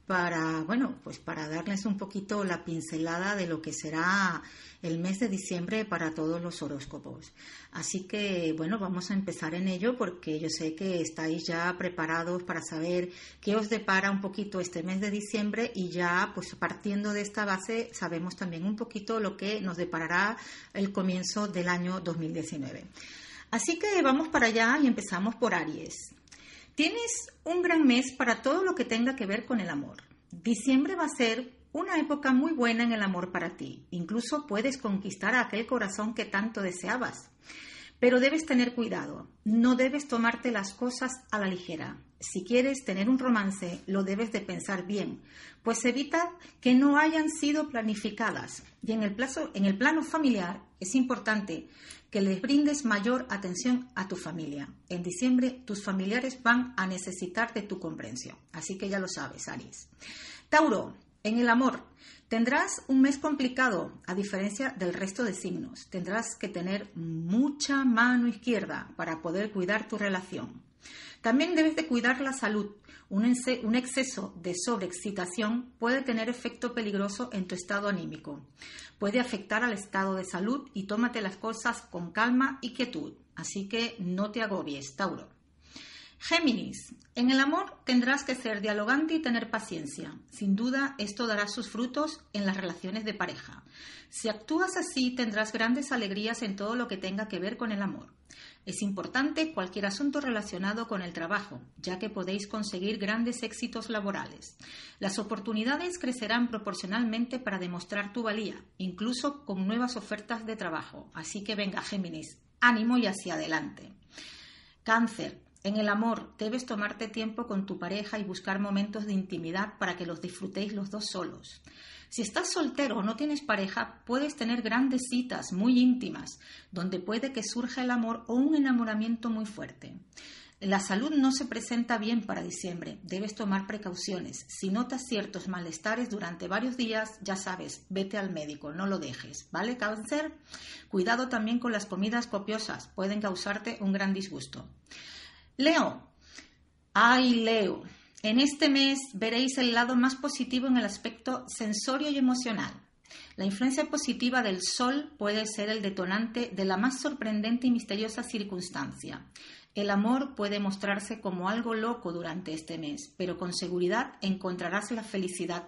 para, bueno, pues para darles un poquito la pincelada de lo que será el mes de diciembre para todos los horóscopos. Así que, bueno, vamos a empezar en ello porque yo sé que estáis ya preparados para saber qué os depara un poquito este mes de diciembre y ya, pues partiendo de esta base, sabemos también un poquito lo que nos deparará el comienzo del año 2019. Así que vamos para allá y empezamos por Aries. Tienes un gran mes para todo lo que tenga que ver con el amor. Diciembre va a ser una época muy buena en el amor para ti. Incluso puedes conquistar a aquel corazón que tanto deseabas. Pero debes tener cuidado. No debes tomarte las cosas a la ligera. Si quieres tener un romance, lo debes de pensar bien, pues evita que no hayan sido planificadas. Y en el, plazo, en el plano familiar es importante que les brindes mayor atención a tu familia. En diciembre tus familiares van a necesitar de tu comprensión. Así que ya lo sabes, Aries. Tauro, en el amor, tendrás un mes complicado, a diferencia del resto de signos. Tendrás que tener mucha mano izquierda para poder cuidar tu relación. También debes de cuidar la salud. Un, exceso de sobreexcitación puede tener efecto peligroso en tu estado anímico. Puede afectar al estado de salud y tómate las cosas con calma y quietud. Así que no te agobies, Tauro. Géminis, en el amor tendrás que ser dialogante y tener paciencia. Sin duda, esto dará sus frutos en las relaciones de pareja. Si actúas así, tendrás grandes alegrías en todo lo que tenga que ver con el amor. Es importante cualquier asunto relacionado con el trabajo, ya que podéis conseguir grandes éxitos laborales. Las oportunidades crecerán proporcionalmente para demostrar tu valía, incluso con nuevas ofertas de trabajo. Así que venga, Géminis, ánimo y hacia adelante. Cáncer, en el amor debes tomarte tiempo con tu pareja y buscar momentos de intimidad para que los disfrutéis los dos solos. Si estás soltero o no tienes pareja, puedes tener grandes citas muy íntimas, donde puede que surja el amor o un enamoramiento muy fuerte. La salud no se presenta bien para diciembre. Debes tomar precauciones. Si notas ciertos malestares durante varios días, ya sabes, vete al médico, no lo dejes. ¿Vale, cáncer? Cuidado también con las comidas copiosas. Pueden causarte un gran disgusto. Leo. Ay, Leo. En este mes veréis el lado más positivo en el aspecto sensorio y emocional. La influencia positiva del sol puede ser el detonante de la más sorprendente y misteriosa circunstancia. El amor puede mostrarse como algo loco durante este mes, pero con seguridad encontrarás la felicidad.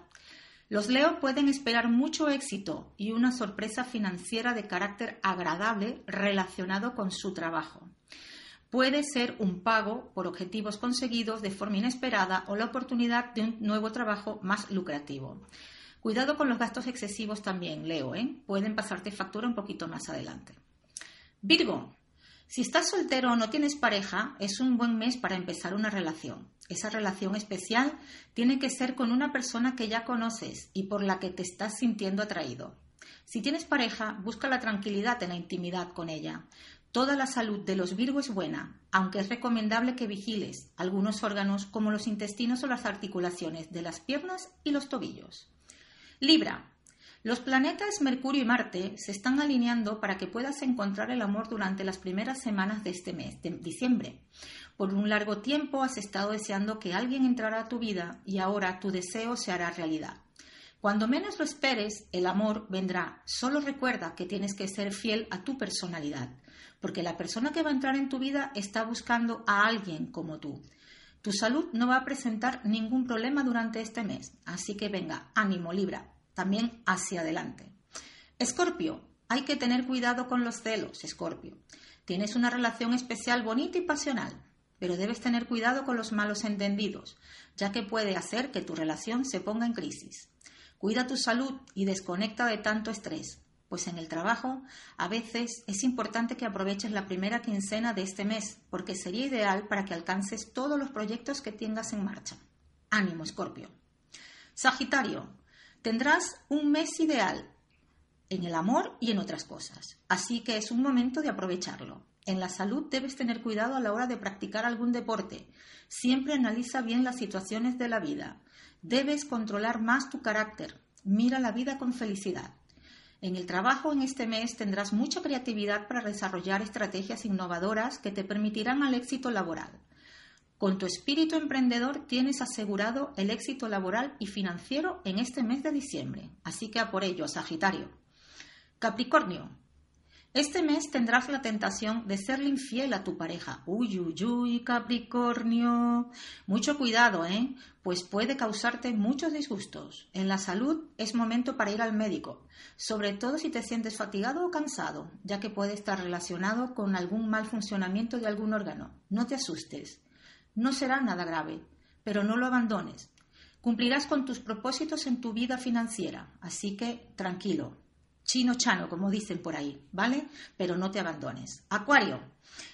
Los Leo pueden esperar mucho éxito y una sorpresa financiera de carácter agradable relacionado con su trabajo puede ser un pago por objetivos conseguidos de forma inesperada o la oportunidad de un nuevo trabajo más lucrativo. Cuidado con los gastos excesivos también, Leo, ¿eh? pueden pasarte factura un poquito más adelante. Virgo, si estás soltero o no tienes pareja, es un buen mes para empezar una relación. Esa relación especial tiene que ser con una persona que ya conoces y por la que te estás sintiendo atraído. Si tienes pareja, busca la tranquilidad en la intimidad con ella. Toda la salud de los Virgo es buena, aunque es recomendable que vigiles algunos órganos como los intestinos o las articulaciones de las piernas y los tobillos. Libra. Los planetas Mercurio y Marte se están alineando para que puedas encontrar el amor durante las primeras semanas de este mes, de diciembre. Por un largo tiempo has estado deseando que alguien entrara a tu vida y ahora tu deseo se hará realidad. Cuando menos lo esperes, el amor vendrá. Solo recuerda que tienes que ser fiel a tu personalidad porque la persona que va a entrar en tu vida está buscando a alguien como tú. Tu salud no va a presentar ningún problema durante este mes, así que venga, ánimo Libra, también hacia adelante. Escorpio, hay que tener cuidado con los celos, Escorpio. Tienes una relación especial bonita y pasional, pero debes tener cuidado con los malos entendidos, ya que puede hacer que tu relación se ponga en crisis. Cuida tu salud y desconecta de tanto estrés. Pues en el trabajo a veces es importante que aproveches la primera quincena de este mes, porque sería ideal para que alcances todos los proyectos que tengas en marcha. Ánimo, Escorpio. Sagitario, tendrás un mes ideal en el amor y en otras cosas, así que es un momento de aprovecharlo. En la salud debes tener cuidado a la hora de practicar algún deporte. Siempre analiza bien las situaciones de la vida. Debes controlar más tu carácter. Mira la vida con felicidad. En el trabajo en este mes tendrás mucha creatividad para desarrollar estrategias innovadoras que te permitirán al éxito laboral. Con tu espíritu emprendedor tienes asegurado el éxito laboral y financiero en este mes de diciembre. Así que a por ello, Sagitario. Capricornio. Este mes tendrás la tentación de serle infiel a tu pareja. Uy, uy, uy, Capricornio. Mucho cuidado, ¿eh? Pues puede causarte muchos disgustos. En la salud es momento para ir al médico, sobre todo si te sientes fatigado o cansado, ya que puede estar relacionado con algún mal funcionamiento de algún órgano. No te asustes. No será nada grave, pero no lo abandones. Cumplirás con tus propósitos en tu vida financiera, así que tranquilo, chino chano, como dicen por ahí, ¿vale? Pero no te abandones. Acuario,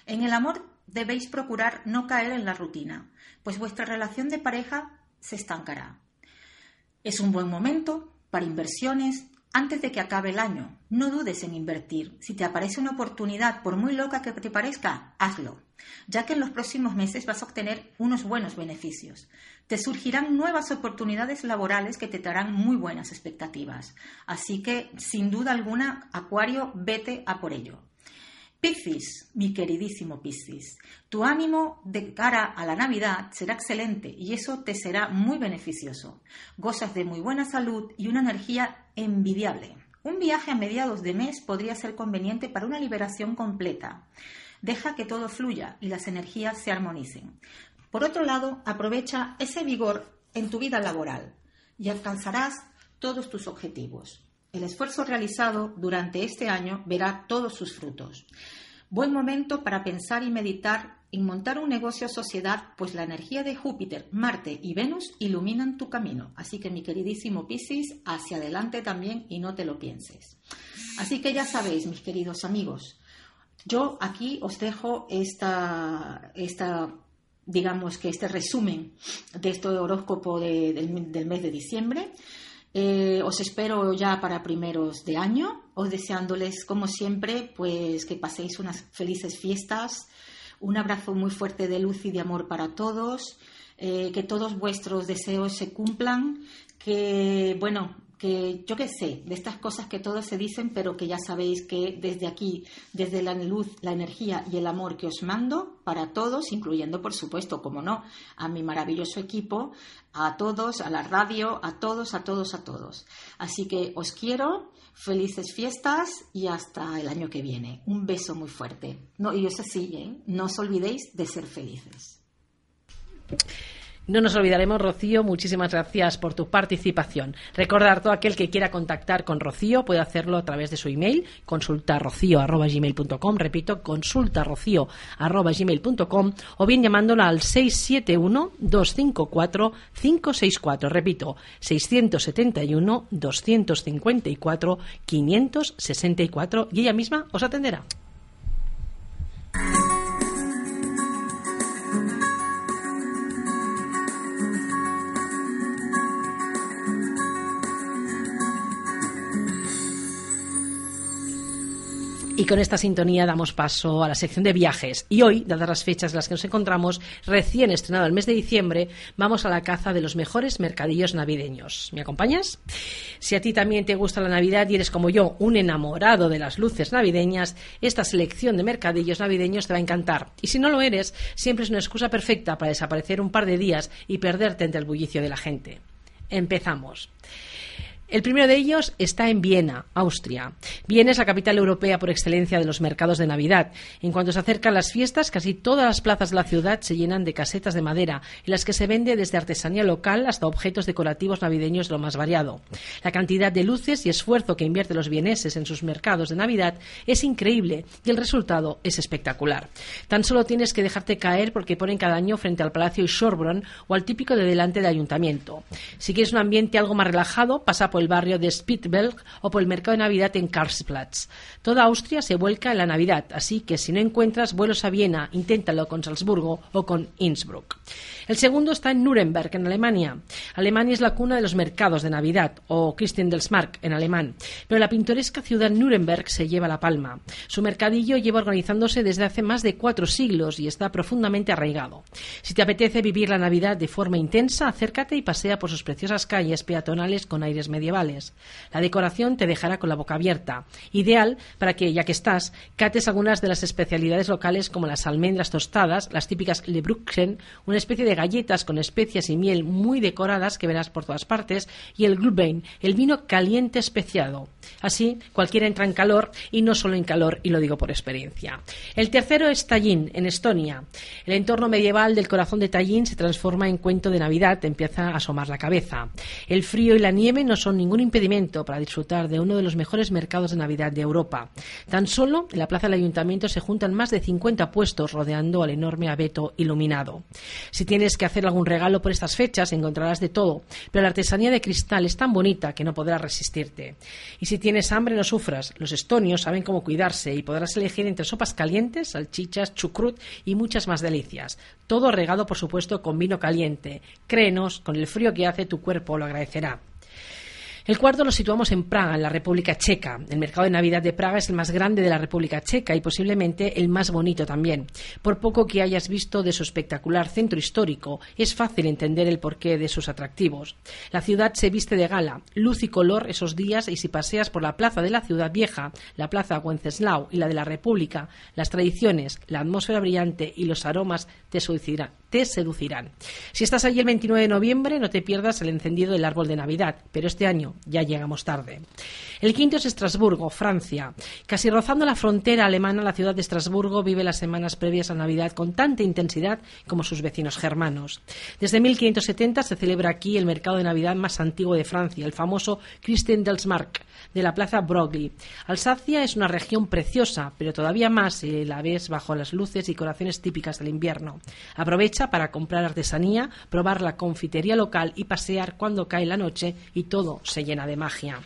en el amor debéis procurar no caer en la rutina, pues vuestra relación de pareja se estancará. Es un buen momento para inversiones antes de que acabe el año. No dudes en invertir. Si te aparece una oportunidad, por muy loca que te parezca, hazlo, ya que en los próximos meses vas a obtener unos buenos beneficios te surgirán nuevas oportunidades laborales que te darán muy buenas expectativas. Así que, sin duda alguna, Acuario, vete a por ello. Piscis, mi queridísimo Piscis, tu ánimo de cara a la Navidad será excelente y eso te será muy beneficioso. Gozas de muy buena salud y una energía envidiable. Un viaje a mediados de mes podría ser conveniente para una liberación completa. Deja que todo fluya y las energías se armonicen. Por otro lado, aprovecha ese vigor en tu vida laboral y alcanzarás todos tus objetivos. El esfuerzo realizado durante este año verá todos sus frutos. Buen momento para pensar y meditar en montar un negocio o sociedad, pues la energía de Júpiter, Marte y Venus iluminan tu camino. Así que mi queridísimo Piscis, hacia adelante también y no te lo pienses. Así que ya sabéis, mis queridos amigos, yo aquí os dejo esta, esta digamos que este resumen de este horóscopo del, mes de diciembre. Eh, os espero ya para primeros de año, os deseándoles como siempre pues que paséis unas felices fiestas, un abrazo muy fuerte de luz y de amor para todos, eh, que todos vuestros deseos se cumplan, que bueno, que yo qué sé, de estas cosas que todos se dicen, pero que ya sabéis que desde aquí, desde la luz, la energía y el amor que os mando para todos, incluyendo, por supuesto, como no, a mi maravilloso equipo, a todos, a la radio, a todos, a todos, a todos. Así que os quiero, felices fiestas y hasta el año que viene. Un beso muy fuerte. No, y eso sí, ¿eh? no os olvidéis de ser felices. No nos olvidaremos, Rocío, muchísimas gracias por tu participación. Recordar, todo aquel que quiera contactar con Rocío puede hacerlo a través de su email, consultarrocío.gmail.com, repito, consultarrocío.gmail.com o bien llamándola al 671-254-564, repito, 671-254-564 y ella misma os atenderá. Y con esta sintonía damos paso a la sección de viajes. Y hoy, dadas las fechas en las que nos encontramos, recién estrenado el mes de diciembre, vamos a la caza de los mejores mercadillos navideños. ¿Me acompañas? Si a ti también te gusta la Navidad y eres como yo, un enamorado de las luces navideñas, esta selección de mercadillos navideños te va a encantar. Y si no lo eres, siempre es una excusa perfecta para desaparecer un par de días y perderte entre el bullicio de la gente. Empezamos. El primero de ellos está en Viena, Austria. Viena es la capital europea por excelencia de los mercados de Navidad. En cuanto se acercan las fiestas, casi todas las plazas de la ciudad se llenan de casetas de madera, en las que se vende desde artesanía local hasta objetos decorativos navideños de lo más variado. La cantidad de luces y esfuerzo que invierten los vieneses en sus mercados de Navidad es increíble y el resultado es espectacular. Tan solo tienes que dejarte caer porque ponen cada año frente al Palacio Schorbrunn o al típico de delante del ayuntamiento. Si quieres un ambiente algo más relajado, pasa por el barrio de Spitzberg o por el mercado de Navidad en Karlsplatz. Toda Austria se vuelca en la Navidad, así que si no encuentras vuelos a Viena, inténtalo con Salzburgo o con Innsbruck. El segundo está en Nuremberg, en Alemania. Alemania es la cuna de los mercados de Navidad, o Christendelsmarkt en alemán, pero la pintoresca ciudad Nuremberg se lleva la palma. Su mercadillo lleva organizándose desde hace más de cuatro siglos y está profundamente arraigado. Si te apetece vivir la Navidad de forma intensa, acércate y pasea por sus preciosas calles peatonales con aires medievales. La decoración te dejará con la boca abierta, ideal para que, ya que estás, cates algunas de las especialidades locales como las almendras tostadas, las típicas Lebruchen, una especie de galletas con especias y miel muy decoradas que verás por todas partes, y el Glühwein, el vino caliente especiado. Así, cualquiera entra en calor y no solo en calor, y lo digo por experiencia. El tercero es Tallinn, en Estonia. El entorno medieval del corazón de Tallinn se transforma en cuento de Navidad, empieza a asomar la cabeza. El frío y la nieve no son ningún impedimento para disfrutar de uno de los mejores mercados de Navidad de Europa. Tan solo en la plaza del ayuntamiento se juntan más de 50 puestos rodeando al enorme abeto iluminado. Si tienes que hacer algún regalo por estas fechas, encontrarás de todo, pero la artesanía de cristal es tan bonita que no podrás resistirte. Y si tienes hambre, no sufras. Los estonios saben cómo cuidarse y podrás elegir entre sopas calientes, salchichas, chucrut y muchas más delicias. Todo regado, por supuesto, con vino caliente. Créenos, con el frío que hace tu cuerpo lo agradecerá. El cuarto lo situamos en Praga, en la República Checa. El mercado de Navidad de Praga es el más grande de la República Checa y posiblemente el más bonito también. Por poco que hayas visto de su espectacular centro histórico, es fácil entender el porqué de sus atractivos. La ciudad se viste de gala, luz y color esos días y si paseas por la plaza de la ciudad vieja, la plaza Wenceslao y la de la República, las tradiciones, la atmósfera brillante y los aromas te seducirán. Te seducirán. Si estás allí el 29 de noviembre, no te pierdas el encendido del árbol de Navidad, pero este año ya llegamos tarde. El quinto es Estrasburgo, Francia. Casi rozando la frontera alemana, la ciudad de Estrasburgo vive las semanas previas a Navidad con tanta intensidad como sus vecinos germanos. Desde 1570 se celebra aquí el mercado de Navidad más antiguo de Francia, el famoso Christendelsmarkt de la plaza Broglie. Alsacia es una región preciosa, pero todavía más si la ves bajo las luces y decoraciones típicas del invierno. Aprovecha para comprar artesanía, probar la confitería local y pasear cuando cae la noche y todo se llena de magia.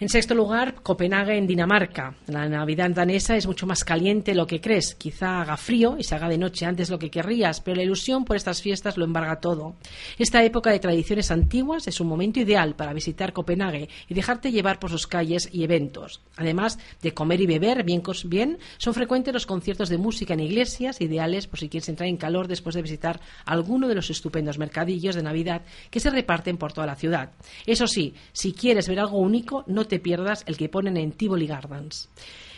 En sexto lugar, Copenhague en Dinamarca. La Navidad danesa es mucho más caliente de lo que crees. Quizá haga frío y se haga de noche antes lo que querrías, pero la ilusión por estas fiestas lo embarga todo. Esta época de tradiciones antiguas es un momento ideal para visitar Copenhague y dejarte llevar por sus calles y eventos. Además de comer y beber bien, bien, son frecuentes los conciertos de música en iglesias, ideales por si quieres entrar en calor después de visitar alguno de los estupendos mercadillos de Navidad que se reparten por toda la ciudad. Eso sí, si quieres ver algo único, no te pierdas el que ponen en Tivoli Gardens.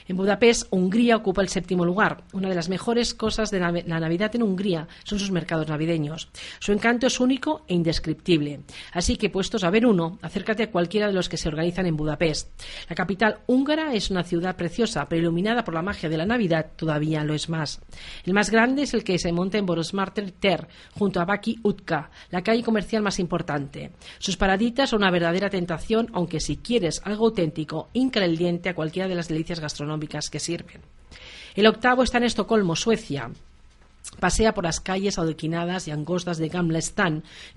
En Budapest, Hungría ocupa el séptimo lugar. Una de las mejores cosas de la Navidad en Hungría son sus mercados navideños. Su encanto es único e indescriptible. Así que, puestos a ver uno, acércate a cualquiera de los que se organizan en Budapest. La capital húngara es una ciudad preciosa, pero iluminada por la magia de la Navidad, todavía lo es más. El más grande es el que se monta en Borosmarter Ter, junto a Baki Utka, la calle comercial más importante. Sus paraditas son una verdadera tentación, aunque si quieres algo auténtico, hinca el diente a cualquiera de las delicias gastronómicas que sirven. El octavo está en Estocolmo, Suecia. Pasea por las calles adoquinadas y angostas de Gamla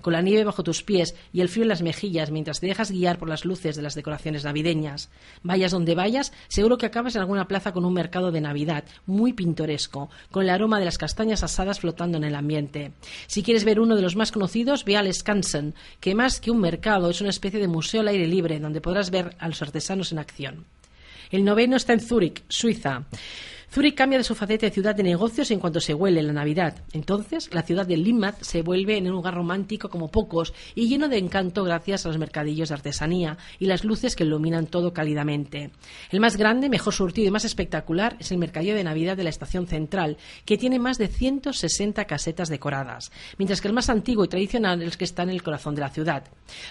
con la nieve bajo tus pies y el frío en las mejillas mientras te dejas guiar por las luces de las decoraciones navideñas. Vayas donde vayas, seguro que acabas en alguna plaza con un mercado de Navidad muy pintoresco, con el aroma de las castañas asadas flotando en el ambiente. Si quieres ver uno de los más conocidos, ve al Skansen, que más que un mercado es una especie de museo al aire libre donde podrás ver a los artesanos en acción. El noveno está en Zúrich, Suiza. Zúrich cambia de su faceta de ciudad de negocios en cuanto se huele la Navidad. Entonces, la ciudad de Limmat se vuelve en un lugar romántico como pocos y lleno de encanto gracias a los mercadillos de artesanía y las luces que iluminan todo cálidamente. El más grande, mejor surtido y más espectacular es el mercadillo de Navidad de la estación central, que tiene más de 160 casetas decoradas, mientras que el más antiguo y tradicional es el que está en el corazón de la ciudad.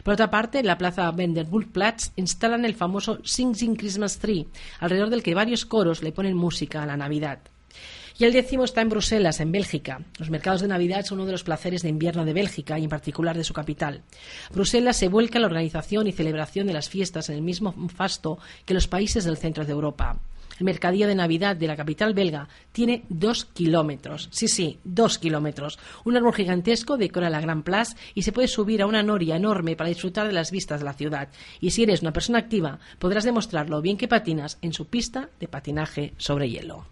Por otra parte, en la plaza Vanderbiltplatz instalan el famoso Sing Sing Christmas Tree, alrededor del que varios coros le ponen música a la Navidad. Y el décimo está en Bruselas, en Bélgica. Los mercados de Navidad son uno de los placeres de invierno de Bélgica y en particular de su capital. Bruselas se vuelca en la organización y celebración de las fiestas en el mismo fasto que los países del centro de Europa. El mercadillo de Navidad de la capital belga tiene dos kilómetros. Sí, sí, dos kilómetros. Un árbol gigantesco decora la Gran Place y se puede subir a una noria enorme para disfrutar de las vistas de la ciudad. Y si eres una persona activa, podrás demostrar lo bien que patinas en su pista de patinaje sobre hielo.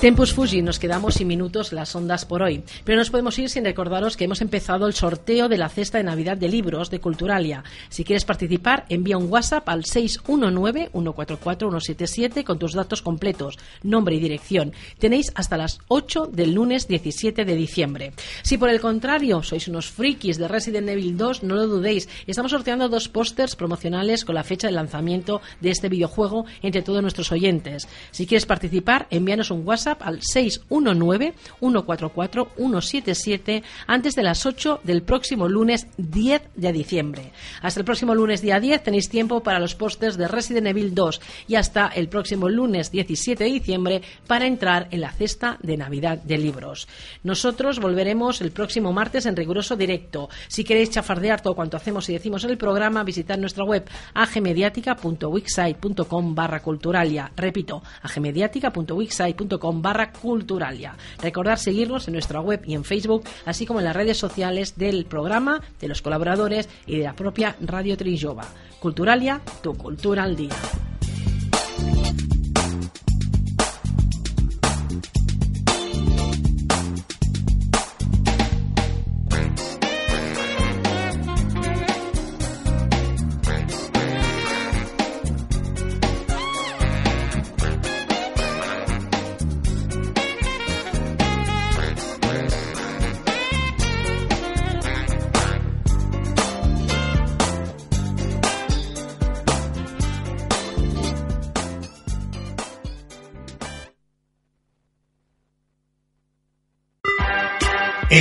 Tempus Fuji, nos quedamos sin minutos las ondas por hoy, pero nos podemos ir sin recordaros que hemos empezado el sorteo de la cesta de Navidad de libros de Culturalia. Si quieres participar, envía un WhatsApp al 619-144-177 con tus datos completos, nombre y dirección. Tenéis hasta las 8 del lunes 17 de diciembre. Si por el contrario sois unos frikis de Resident Evil 2, no lo dudéis, estamos sorteando dos pósters promocionales con la fecha de lanzamiento de este videojuego entre todos nuestros oyentes. Si quieres participar, envíanos un WhatsApp al 619-144-177 antes de las 8 del próximo lunes 10 de diciembre. Hasta el próximo lunes día 10 tenéis tiempo para los pósters de Resident Evil 2 y hasta el próximo lunes 17 de diciembre para entrar en la cesta de Navidad de libros. Nosotros volveremos el próximo martes en riguroso directo. Si queréis chafardear todo cuanto hacemos y decimos en el programa, visitad nuestra web agmediática.wixsite.com barra culturalia. Repito, agmediática.wixsite.com barra culturalia. Recordad seguirnos en nuestra web y en Facebook, así como en las redes sociales del programa, de los colaboradores y de la propia Radio Trinjova. Culturalia, tu cultura al día.